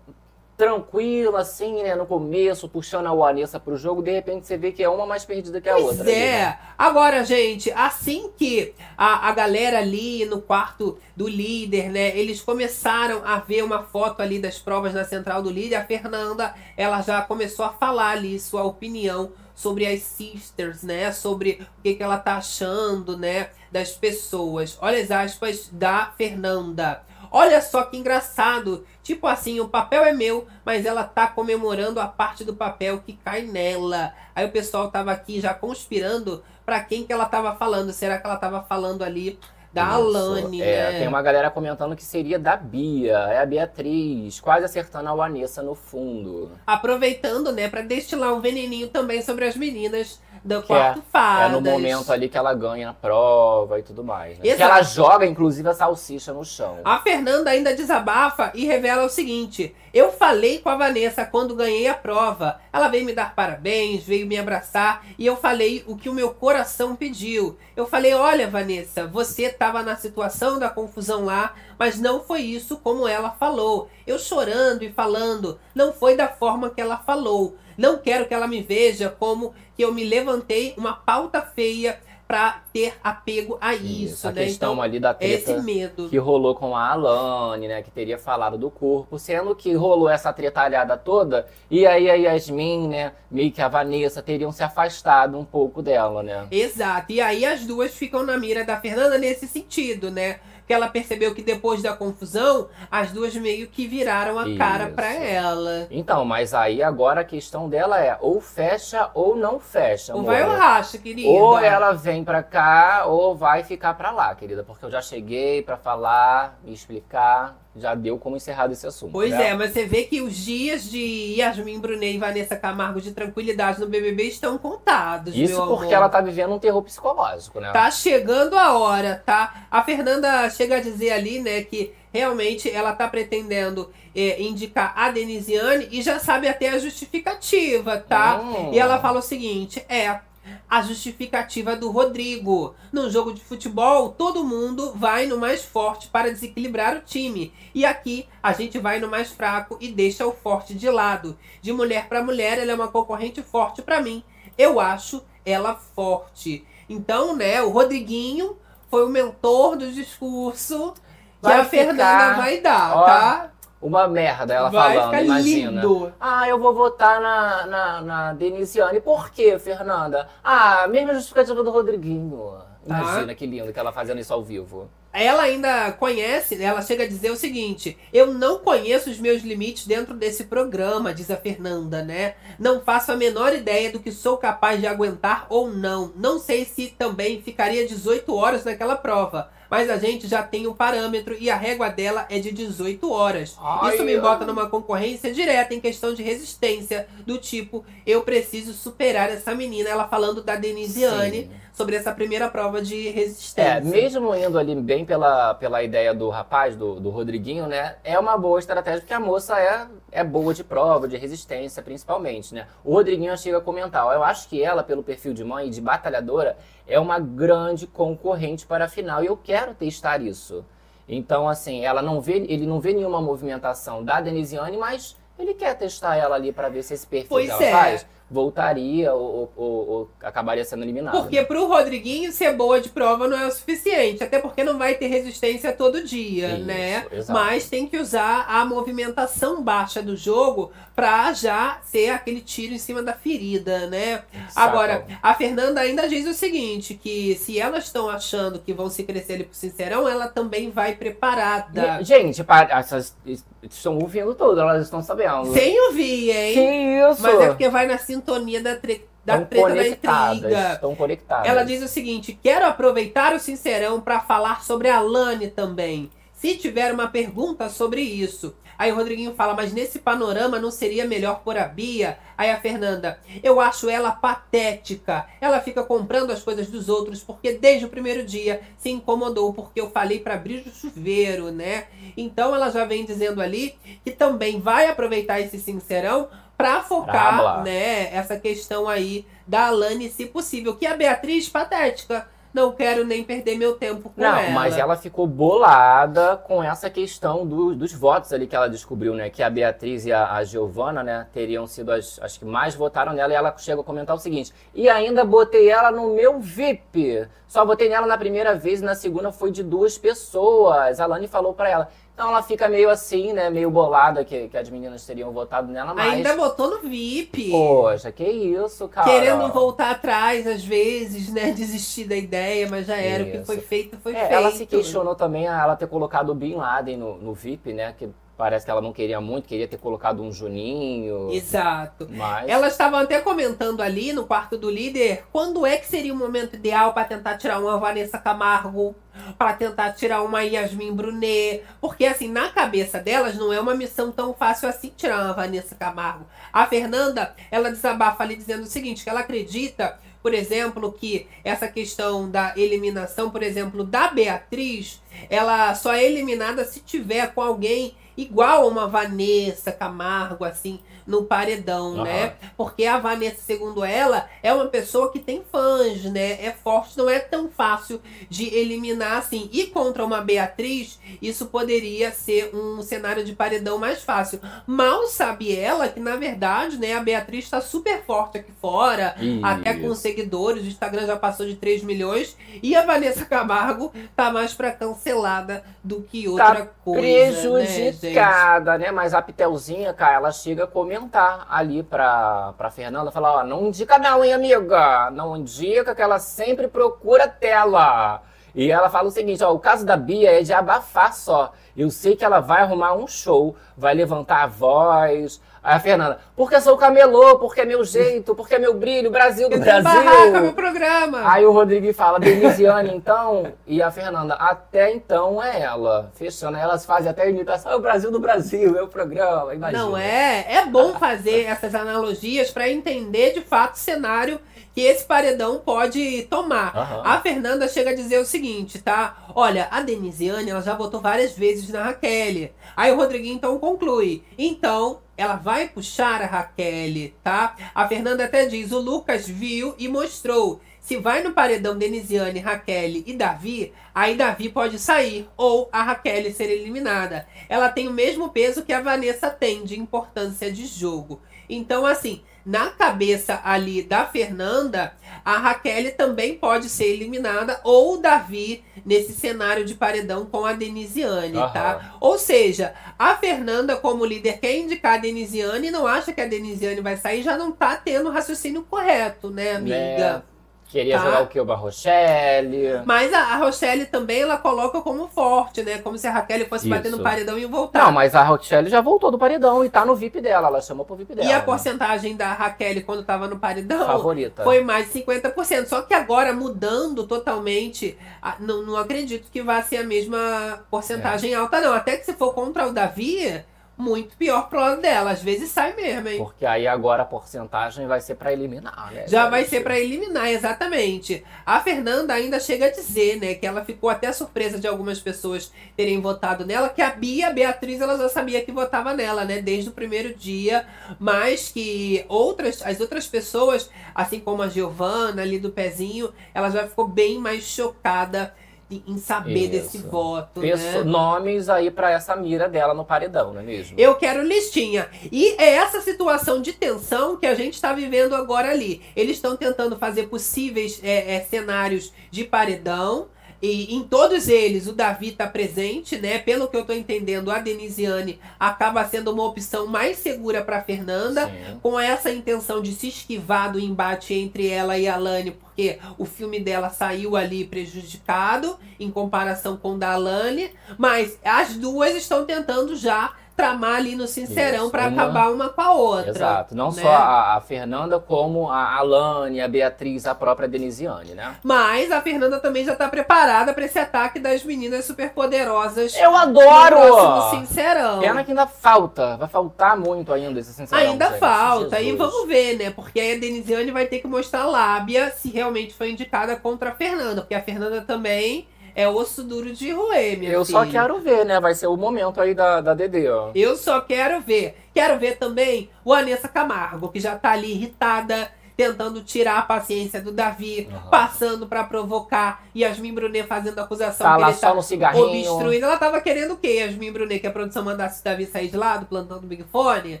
tranquila, assim, né? No começo, puxando a Vanessa pro jogo. De repente você vê que é uma mais perdida que a Pois outra. é. né? Agora, gente, assim que a, a galera ali no quarto do líder, né, eles começaram a ver uma foto ali das provas na central do líder, a Fernanda, ela já começou a falar ali sua opinião sobre as sisters, né, sobre o que, que ela tá achando, né, das pessoas. Olha as aspas da Fernanda. Olha só que engraçado. Tipo assim, o papel é meu, mas ela tá comemorando a parte do papel que cai nela. Aí o pessoal tava aqui já conspirando pra quem que ela tava falando. Será que ela tava falando ali da Isso. Alane, É, né? tem uma galera comentando que seria da Bia, é a Beatriz, quase acertando a Vanessa no fundo. Aproveitando, né, pra destilar um veneninho também sobre as meninas do quarto É fadas. no momento ali que ela ganha a prova e tudo mais. Né? Que ela joga, inclusive, a salsicha no chão. A Fernanda ainda desabafa e revela o seguinte: Eu falei com a Vanessa quando ganhei a prova. Ela veio me dar parabéns, veio me abraçar e eu falei o que o meu coração pediu. Eu falei: Olha, Vanessa, você estava na situação da confusão lá, mas não foi isso como ela falou. Eu chorando e falando, não foi da forma que ela falou. Não quero que ela me veja como que eu me levantei uma pauta feia pra ter apego a isso, a né? questão Então, ali da é esse treta medo. que rolou com a Alane, né? Que teria falado do corpo, sendo que rolou essa tretalhada toda, e aí a Yasmin, né? Meio que a Vanessa teriam se afastado um pouco dela, né? Exato. E aí as duas ficam na mira da Fernanda nesse sentido, né? Que ela percebeu que depois da confusão, as duas meio que viraram a cara Isso. pra ela. Então, mas aí agora a questão dela é ou fecha ou não fecha. Ou vai ou racha, querida. Ou ela vem pra cá ou vai ficar pra lá, querida, porque eu já cheguei pra falar, me explicar, já deu como encerrado esse assunto. Pois né? é, mas você vê que os dias de Yasmin Brunet e Vanessa Camargo de tranquilidade no BBB estão contados, Isso porque amor. ela tá vivendo um terror psicológico, né? Tá chegando a hora, tá? A Fernanda chega a dizer ali, né, que realmente ela tá pretendendo é, indicar a Denisiane e já sabe até a justificativa, tá? Hum. E ela fala o seguinte: é. A justificativa do Rodrigo. Num jogo de futebol, todo mundo vai no mais forte para desequilibrar o time. E aqui a gente vai no mais fraco e deixa o forte de lado. De mulher para mulher, ela é uma concorrente forte para mim. Eu acho ela forte. Então, né, o Rodriguinho foi o mentor do discurso que Vai a Fernanda ficar, vai dar, ó, tá? Uma merda ela vai falando, imagina. lindo. Ah, eu vou votar na, na, na Denisiane. Por quê, Fernanda? Ah, mesma justificativa do Rodriguinho. Tá. Imagina que lindo que ela fazendo isso ao vivo. Ela ainda conhece, ela chega a dizer o seguinte: eu não conheço os meus limites dentro desse programa, diz a Fernanda, né? Não faço a menor ideia do que sou capaz de aguentar ou não. Não sei se também ficaria 18 horas naquela prova. Mas a gente já tem um parâmetro e a régua dela é de 18 horas. Ai, Isso me bota numa concorrência direta em questão de resistência, do tipo, eu preciso superar essa menina. Ela falando da Denisiane Sim. Sobre essa primeira prova de É, resistência. mesmo indo ali bem pela, pela ideia do rapaz, do, do Rodriguinho, né? É uma boa estratégia, porque a moça é, é boa de prova, de resistência, principalmente, né? O Rodriguinho chega a comentar, ó, eu acho que ela, pelo perfil de mãe e de batalhadora, é uma grande concorrente para a final, e eu quero testar isso. Então, assim, ela não vê, ele não vê nenhuma movimentação da Denisiane, mas ele quer testar ela ali para ver se esse perfil Pois que ela é. faz voltaria ou, ou- ou acabaria sendo eliminado. Porque pro Rodriguinho ser boa de prova não é o suficiente. Até porque não vai ter resistência todo dia, Isso, né? exato. Mas tem que usar a movimentação baixa do jogo pra já ser aquele tiro em cima da ferida, né? Saca. Agora, a Fernanda ainda diz o seguinte: que se elas estão achando que vão se crescer ali pro Sincerão, ela também vai preparada. E, Gente, essas estão ouvindo tudo, elas estão sabendo. Sem ouvir, hein? Que isso? Mas é porque vai na sintonia da, tre da Estão treta da intriga. Estão conectadas. Ela diz o seguinte: quero aproveitar o Sincerão para falar sobre a Lani também. Se tiver uma pergunta sobre isso. Aí o Rodriguinho fala, mas nesse panorama não seria melhor por a Bia? Aí a Fernanda, eu acho ela patética. Ela fica comprando as coisas dos outros porque desde o primeiro dia se incomodou porque eu falei para abrir o chuveiro, né? Então ela já vem dizendo ali que também vai aproveitar esse Sincerão para focar, Braba. né, essa questão aí da Alane, se possível. Que a Beatriz, patética. Não quero nem perder meu tempo com Não, ela. mas ela ficou bolada com essa questão do- dos votos ali que ela descobriu, né? Que a Beatriz e a, a Giovana, né, teriam sido as, as que mais votaram nela. E ela chega a comentar o seguinte: e ainda botei ela no meu VIP. Só botei nela na primeira vez e na segunda foi de duas pessoas. A Lani falou pra ela. Então ela fica meio assim, né? Meio bolada que, que as meninas teriam votado nela, mas. Ainda botou no VIP. Poxa, que isso, cara. Querendo voltar atrás, às vezes, né? Desistir da ideia, mas já era. O que Isso. foi feito, foi É, feito. ela se questionou também a ela ter colocado o Bin Laden no, no VIP, né? Que parece que ela não queria muito, queria ter colocado um Juninho. Exato. Mas. Elas estavam até comentando ali no quarto do líder quando é que seria o momento ideal para tentar tirar uma Vanessa Camargo, para tentar tirar uma Yasmin Brunet, porque assim, na cabeça delas não é uma missão tão fácil assim tirar uma Vanessa Camargo. A Fernanda, ela desabafa ali dizendo o seguinte, que ela acredita, por exemplo, que essa questão da eliminação, por exemplo, da Beatriz, ela só é eliminada se tiver com alguém igual a uma Vanessa Camargo, assim, no paredão, Aham. né? Porque a Vanessa, segundo ela, é uma pessoa que tem fãs, né? É forte, não é tão fácil de eliminar assim. E contra uma Beatriz, isso poderia ser um cenário de paredão mais fácil. Mal sabe ela que, na verdade, né, a Beatriz está super forte aqui fora, Isso. até com seguidores, o Instagram já passou de 3 milhões, e a Vanessa Camargo tá mais pra cancelada do que outra Tá coisa. Né, gente? prejudicada, né, Mas a Pitelzinha, cara, ela chega a comentar ali pra, pra Fernanda, falar, ó, não indica não, hein, amiga? Não indica que ela sempre procura tela. E ela fala o seguinte, ó, o caso da Bia é de abafar só. Eu sei que ela vai arrumar um show, vai levantar a voz. Aí a Fernanda, porque sou camelô, porque é meu jeito, porque é meu brilho, Brasil do Eu Brasil. barraca, meu programa. Aí o Rodrigo fala, Denisiane, então. E a Fernanda, até então é ela. Fechando. Elas fazem até a imitação, é o Brasil do Brasil, é o programa. Imagina. Não é? É bom fazer essas analogias para entender de fato o cenário que esse paredão pode tomar. Aham. A Fernanda chega a dizer o seguinte, tá? Olha, a Denisiane, ela já votou várias vezes na Raquel. Aí o Rodriguinho então conclui. Então, ela vai puxar a Raquel, tá? A Fernanda até diz, o Lucas viu e mostrou. Se vai no paredão Denisiane, Raquel e Davi, aí Davi pode sair ou a Raquel ser eliminada. Ela tem o mesmo peso que a Vanessa tem de importância de jogo. Então, assim, na cabeça ali da Fernanda, a Raquel também pode ser eliminada ou o Davi nesse cenário de paredão com a Denisiane, Aham. tá? Ou seja, a Fernanda, como líder, quer indicar a Denisiane e não acha que a Denisiane vai sair, já não tá tendo o raciocínio correto, né, amiga? Né? Queria Tá. jogar o que? O Barrochelle. Mas a, a Rochelle também ela coloca como forte, né? Como se a Raquel fosse bater no Isso. paredão e voltar. Não, mas a Rochelle já voltou do paredão e tá no VIP dela. Ela chamou pro VIP dela. E a né? porcentagem da Raquel quando tava no paredão Favorita. foi mais de 50%. Só que agora, mudando totalmente, não, não acredito que vá ser a mesma porcentagem alta, não. Até que se for contra o Davi, muito pior pro lado dela. Às vezes sai mesmo, hein? Porque aí agora a porcentagem vai ser pra eliminar, né? Já vai ser pra eliminar, exatamente. A Fernanda ainda chega a dizer, né, que ela ficou até surpresa de algumas pessoas terem votado nela, que a Bia, a Beatriz, ela já sabia que votava nela, né, desde o primeiro dia, mas que outras, as outras pessoas, assim como a Giovana ali do pezinho, ela já ficou bem mais chocada em, saber Isso. desse voto, Pesso- né? Nomes aí pra essa mira dela no paredão, não é mesmo? Eu quero listinha. E é essa situação de tensão que a gente está vivendo agora ali. Eles estão tentando fazer possíveis é, é, cenários de paredão. E em todos eles o Davi está presente, né? Pelo que eu tô entendendo, a Denisiane acaba sendo uma opção mais segura para Fernanda Sim. com essa intenção de se esquivar do embate entre ela e a Lani, porque o filme dela saiu ali prejudicado em comparação com o da Lani, mas as duas estão tentando já tramar ali no Sincerão para uma- acabar uma com a outra. Exato. Não né? só a, a Fernanda, como a Alane, a Beatriz, a própria Denisiane, né? Mas a Fernanda também já tá preparada para esse ataque das meninas superpoderosas Eu no adoro! próximo Sincerão. Pena que ainda falta. Vai faltar muito ainda esse sincerão. Ainda gente. falta. E Jesus. vamos ver, né? Porque aí a Denisiane vai ter que mostrar lábia se realmente foi indicada contra a Fernanda. Porque a Fernanda também é osso duro de roer, minha Eu só quero ver, né? Vai ser o momento aí da, da Dedê, ó. Eu só quero ver. Quero ver também o Anessa Camargo, que já tá ali irritada, tentando tirar a paciência do Davi, Aham. passando pra provocar. Yasmin Brunet fazendo acusação Tá que lá ele só tá no cigarrinho. obstruindo. Ela tava querendo o quê, Yasmin Brunet? Que a produção mandasse o Davi sair de lá do plantão do Big Fone?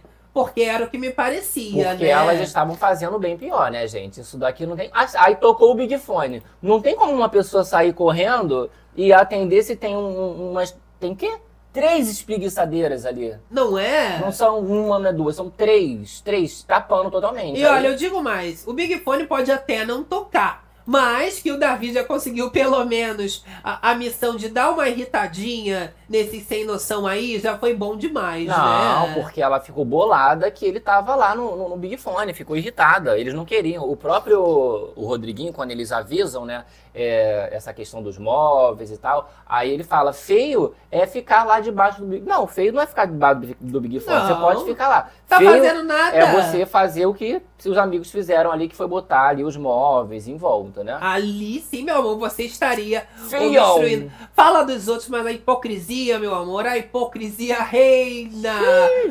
Porque era o que me parecia, Porque né? elas estavam fazendo bem pior, né, gente? Isso daqui não tem. Aí tocou o Big Fone. Não tem como uma pessoa sair correndo e atender se tem um, umas. Tem quê? Três espreguiçadeiras ali. Não é? Não são uma, não é duas, são três. Três, tapando totalmente. E Aí- olha, eu digo mais, o Big Fone pode até não tocar, mas que o Davi já conseguiu pelo menos a, a missão de dar uma irritadinha nesse sem noção aí, já foi bom demais, Não, né? porque ela ficou bolada que ele tava lá no, no, no Big Fone, ficou irritada. Eles não queriam. O próprio o Rodriguinho, quando eles avisam, né, é, essa questão dos móveis e tal, aí ele fala: feio é ficar lá debaixo do Big Não, feio não é ficar debaixo do- Big Fone, você pode ficar lá. Tá feio fazendo nada. é você fazer o que seus amigos fizeram ali, que foi botar ali os móveis em volta, né? Ali sim, meu amor, você estaria Feio! obstruindo. Fala dos outros, mas a hipocrisia, meu amor, a hipocrisia reina.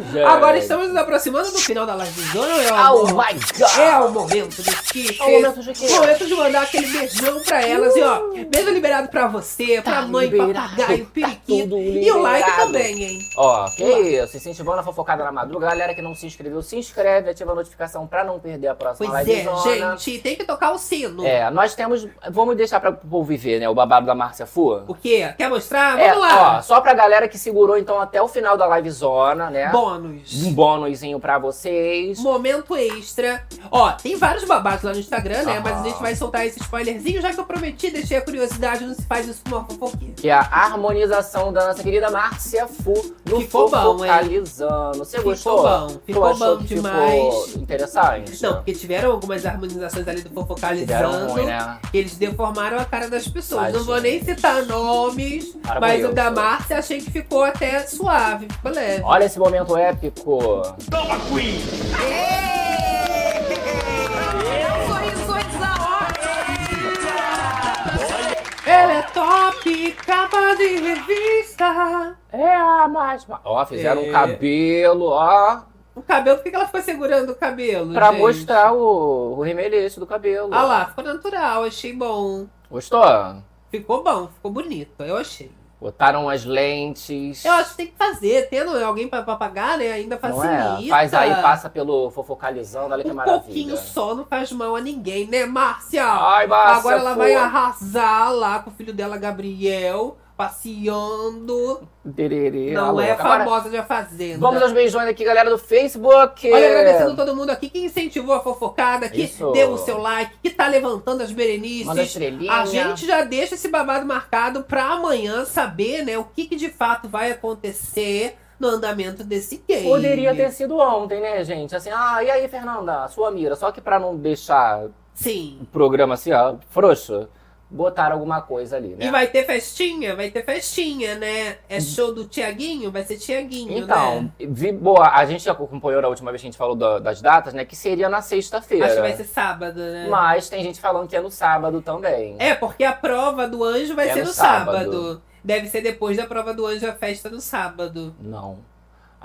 Gente. Agora estamos nos aproximando do final da live do Zona, meu Oh amor. my god! É o momento do Kifes. É o momento de quê? Momento de mandar aquele beijão pra elas. E ó, beijo liberado pra você, pra Tá mãe, liberado, papagaio, tá periquito. tudo e o like também, hein? Ó, que isso, incentivando a fofocada na madruga. Galera que não se inscreveu, se inscreve, ativa a notificação pra não perder a próxima Pois live é, gente, tem que tocar o sino. É, nós temos. Vamos deixar para o povo viver, né? O babado da Márcia Fu. O quê? Quer mostrar? É, Vamos lá. ó, só pra galera que segurou então até o final da livezona, né? Bônus. Um bônusinho pra vocês. Momento extra. Ó, tem vários babados lá no Instagram, né? Aham. Mas a gente vai soltar esse spoilerzinho, já que eu prometi, deixei a curiosidade, não se faz isso com uma fofoquinha. Que é a harmonização da nossa querida Márcia Fu no Ficou bom, hein? Focalizando. Você Ficou gostou? bom, Tu ficou bom demais. Ficou interessante? Não, porque tiveram algumas harmonizações ali do Tiveram Fofocalizando. ruim, né? Eles deformaram a cara das pessoas. Ai, Não vou nem citar nomes, Para mas o da. Márcia achei que ficou até suave, ficou leve. Olha esse momento épico. Ela é top, capa de revista. É a mais. Ó, fizeram É. um cabelo, ó. O cabelo, por que que ela ficou segurando o cabelo? Pra gente? mostrar o, o do cabelo. Ah lá, ficou natural, achei bom. Gostou? Ficou bom, ficou bonito, eu achei. Botaram as lentes. Eu acho que tem que fazer, tendo alguém pra, pra pagar, né? Ainda Não facilita. é? Faz aí, passa pelo fofocalizando, olha que Um maravilha. pouquinho só não faz mal a ninguém, né, Márcia? Ai, Márcia, Agora ela pô. vai arrasar lá com o filho dela, Gabriel, passeando. Dererê, Não alô. é Agora, famosa de A Fazenda. Vamos aos beijões aqui, galera do Facebook. Olha, agradecendo todo mundo aqui que incentivou a fofocada, que Isso. deu o seu like, que tá levantando as berenices. A gente já deixa esse babado marcado pra amanhã saber, né, o que, que de fato vai acontecer no andamento desse game. Poderia ter sido ontem, né, gente? Assim, ah, e aí, Fernanda, sua mira? Só que pra não deixar Sim. o programa assim, ó, frouxo, botaram alguma coisa ali, né? E vai ter festinha? Vai ter festinha, né? É show do Tiaguinho? Vai ser Tiaguinho, Então, né? vi, boa, a gente acompanhou na última vez que a gente falou da- das datas, né? Que seria na sexta-feira. Acho que vai ser sábado, né? Mas tem gente falando que é no sábado também. É, porque a prova do anjo vai É ser no no sábado. sábado. Deve ser depois da prova do anjo a festa no sábado. Não.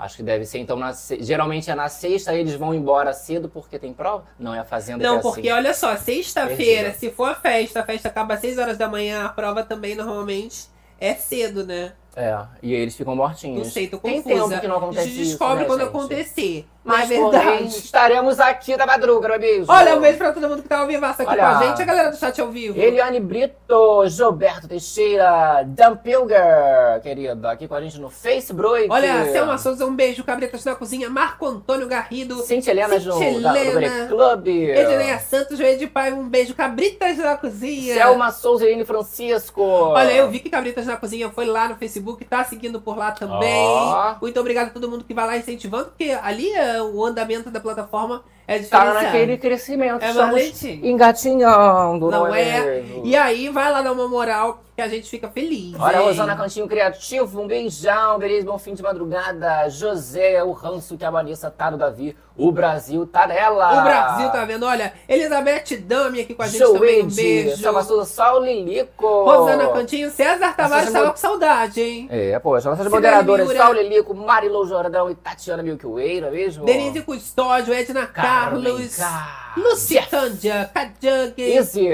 Acho que deve ser, então, na geralmente é na sexta, eles vão embora cedo porque tem prova? Não, é a fazenda Não, é porque assim. olha só, sexta-feira, se for a festa, a festa acaba às 6 horas da manhã, a prova também normalmente é cedo, né? É, e aí eles ficam mortinhos. Não sei, tô Tem confusa. tempo que não A acontece gente isso, descobre né, quando gente? acontecer. Mas, é verdade. estaremos aqui da madruga, não é mesmo? Olha, um beijo pra todo mundo que tá ao vivo aqui Olha. com a gente, a galera do chat ao vivo. Eliane Brito, Gilberto Teixeira, Dan Pilger, querida, aqui com a gente no Facebook. Olha, Selma Souza, um beijo. Cabritas na cozinha, Marco Antônio Garrido. Cintia Helena Cintia Helena. Club. Edineia Santos, Joelho de Pai, um beijo. Cabritas na cozinha. Selma Souza, Irene Francisco. Olha, eu vi que Cabritas na Cozinha foi lá no Facebook, tá seguindo por lá também. Ó. Muito obrigado a todo mundo que vai lá incentivando, porque ali é, o andamento da plataforma é Tá naquele crescimento. É Estamos engatinhando, não, Não é? é? E aí, vai lá dar uma moral, que a gente fica feliz. Olha? Rosana Cantinho Criativo, um beijão, beleza, bom fim de madrugada. José, o ranço que a Vanessa tá no Davi, o Brasil tá nela. O Brasil tá vendo, olha, Elizabeth Dami aqui com a gente também, um beijo. Souza, Sol Lilico. Rosana Cantinho, César Tavares tava mo- com saudade, hein? É, pô, as nossas moderadoras. Sol Lilico, Marilou Jordão e Tatiana Milkway, não é mesmo? Denise Custódio, Edna Carmen Carlos, Carlos. Lucicândia, Cajug, Izzy.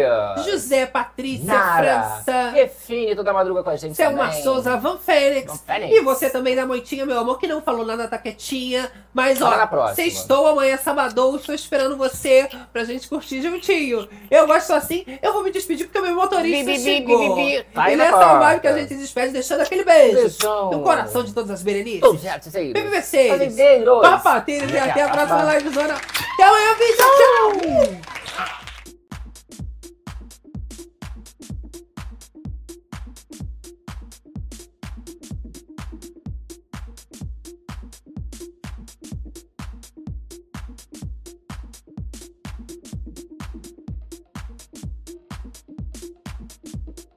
José Patrícia Nara. França, Refine toda madruga com a gente Selma também. Souza, Van Fênix. Van. E você também da Moitinha, meu amor, que não falou nada, tá quietinha. Mas, Fala na ó, sextou amanhã, sabadão, estou esperando você pra gente curtir juntinho. Eu gosto assim, eu vou me despedir porque o meu motorista Bi, bi, bi, chegou. bi, bi. Tá aí e na nessa vibe que a gente despede, deixando aquele beijo Beijão. no coração de todas as Berenices. Todos certo, isso aí. BBB6. Fazendeiros. Papateiros e até a próxima livezona. Até amanhã, vídeo. Tchau! Oh!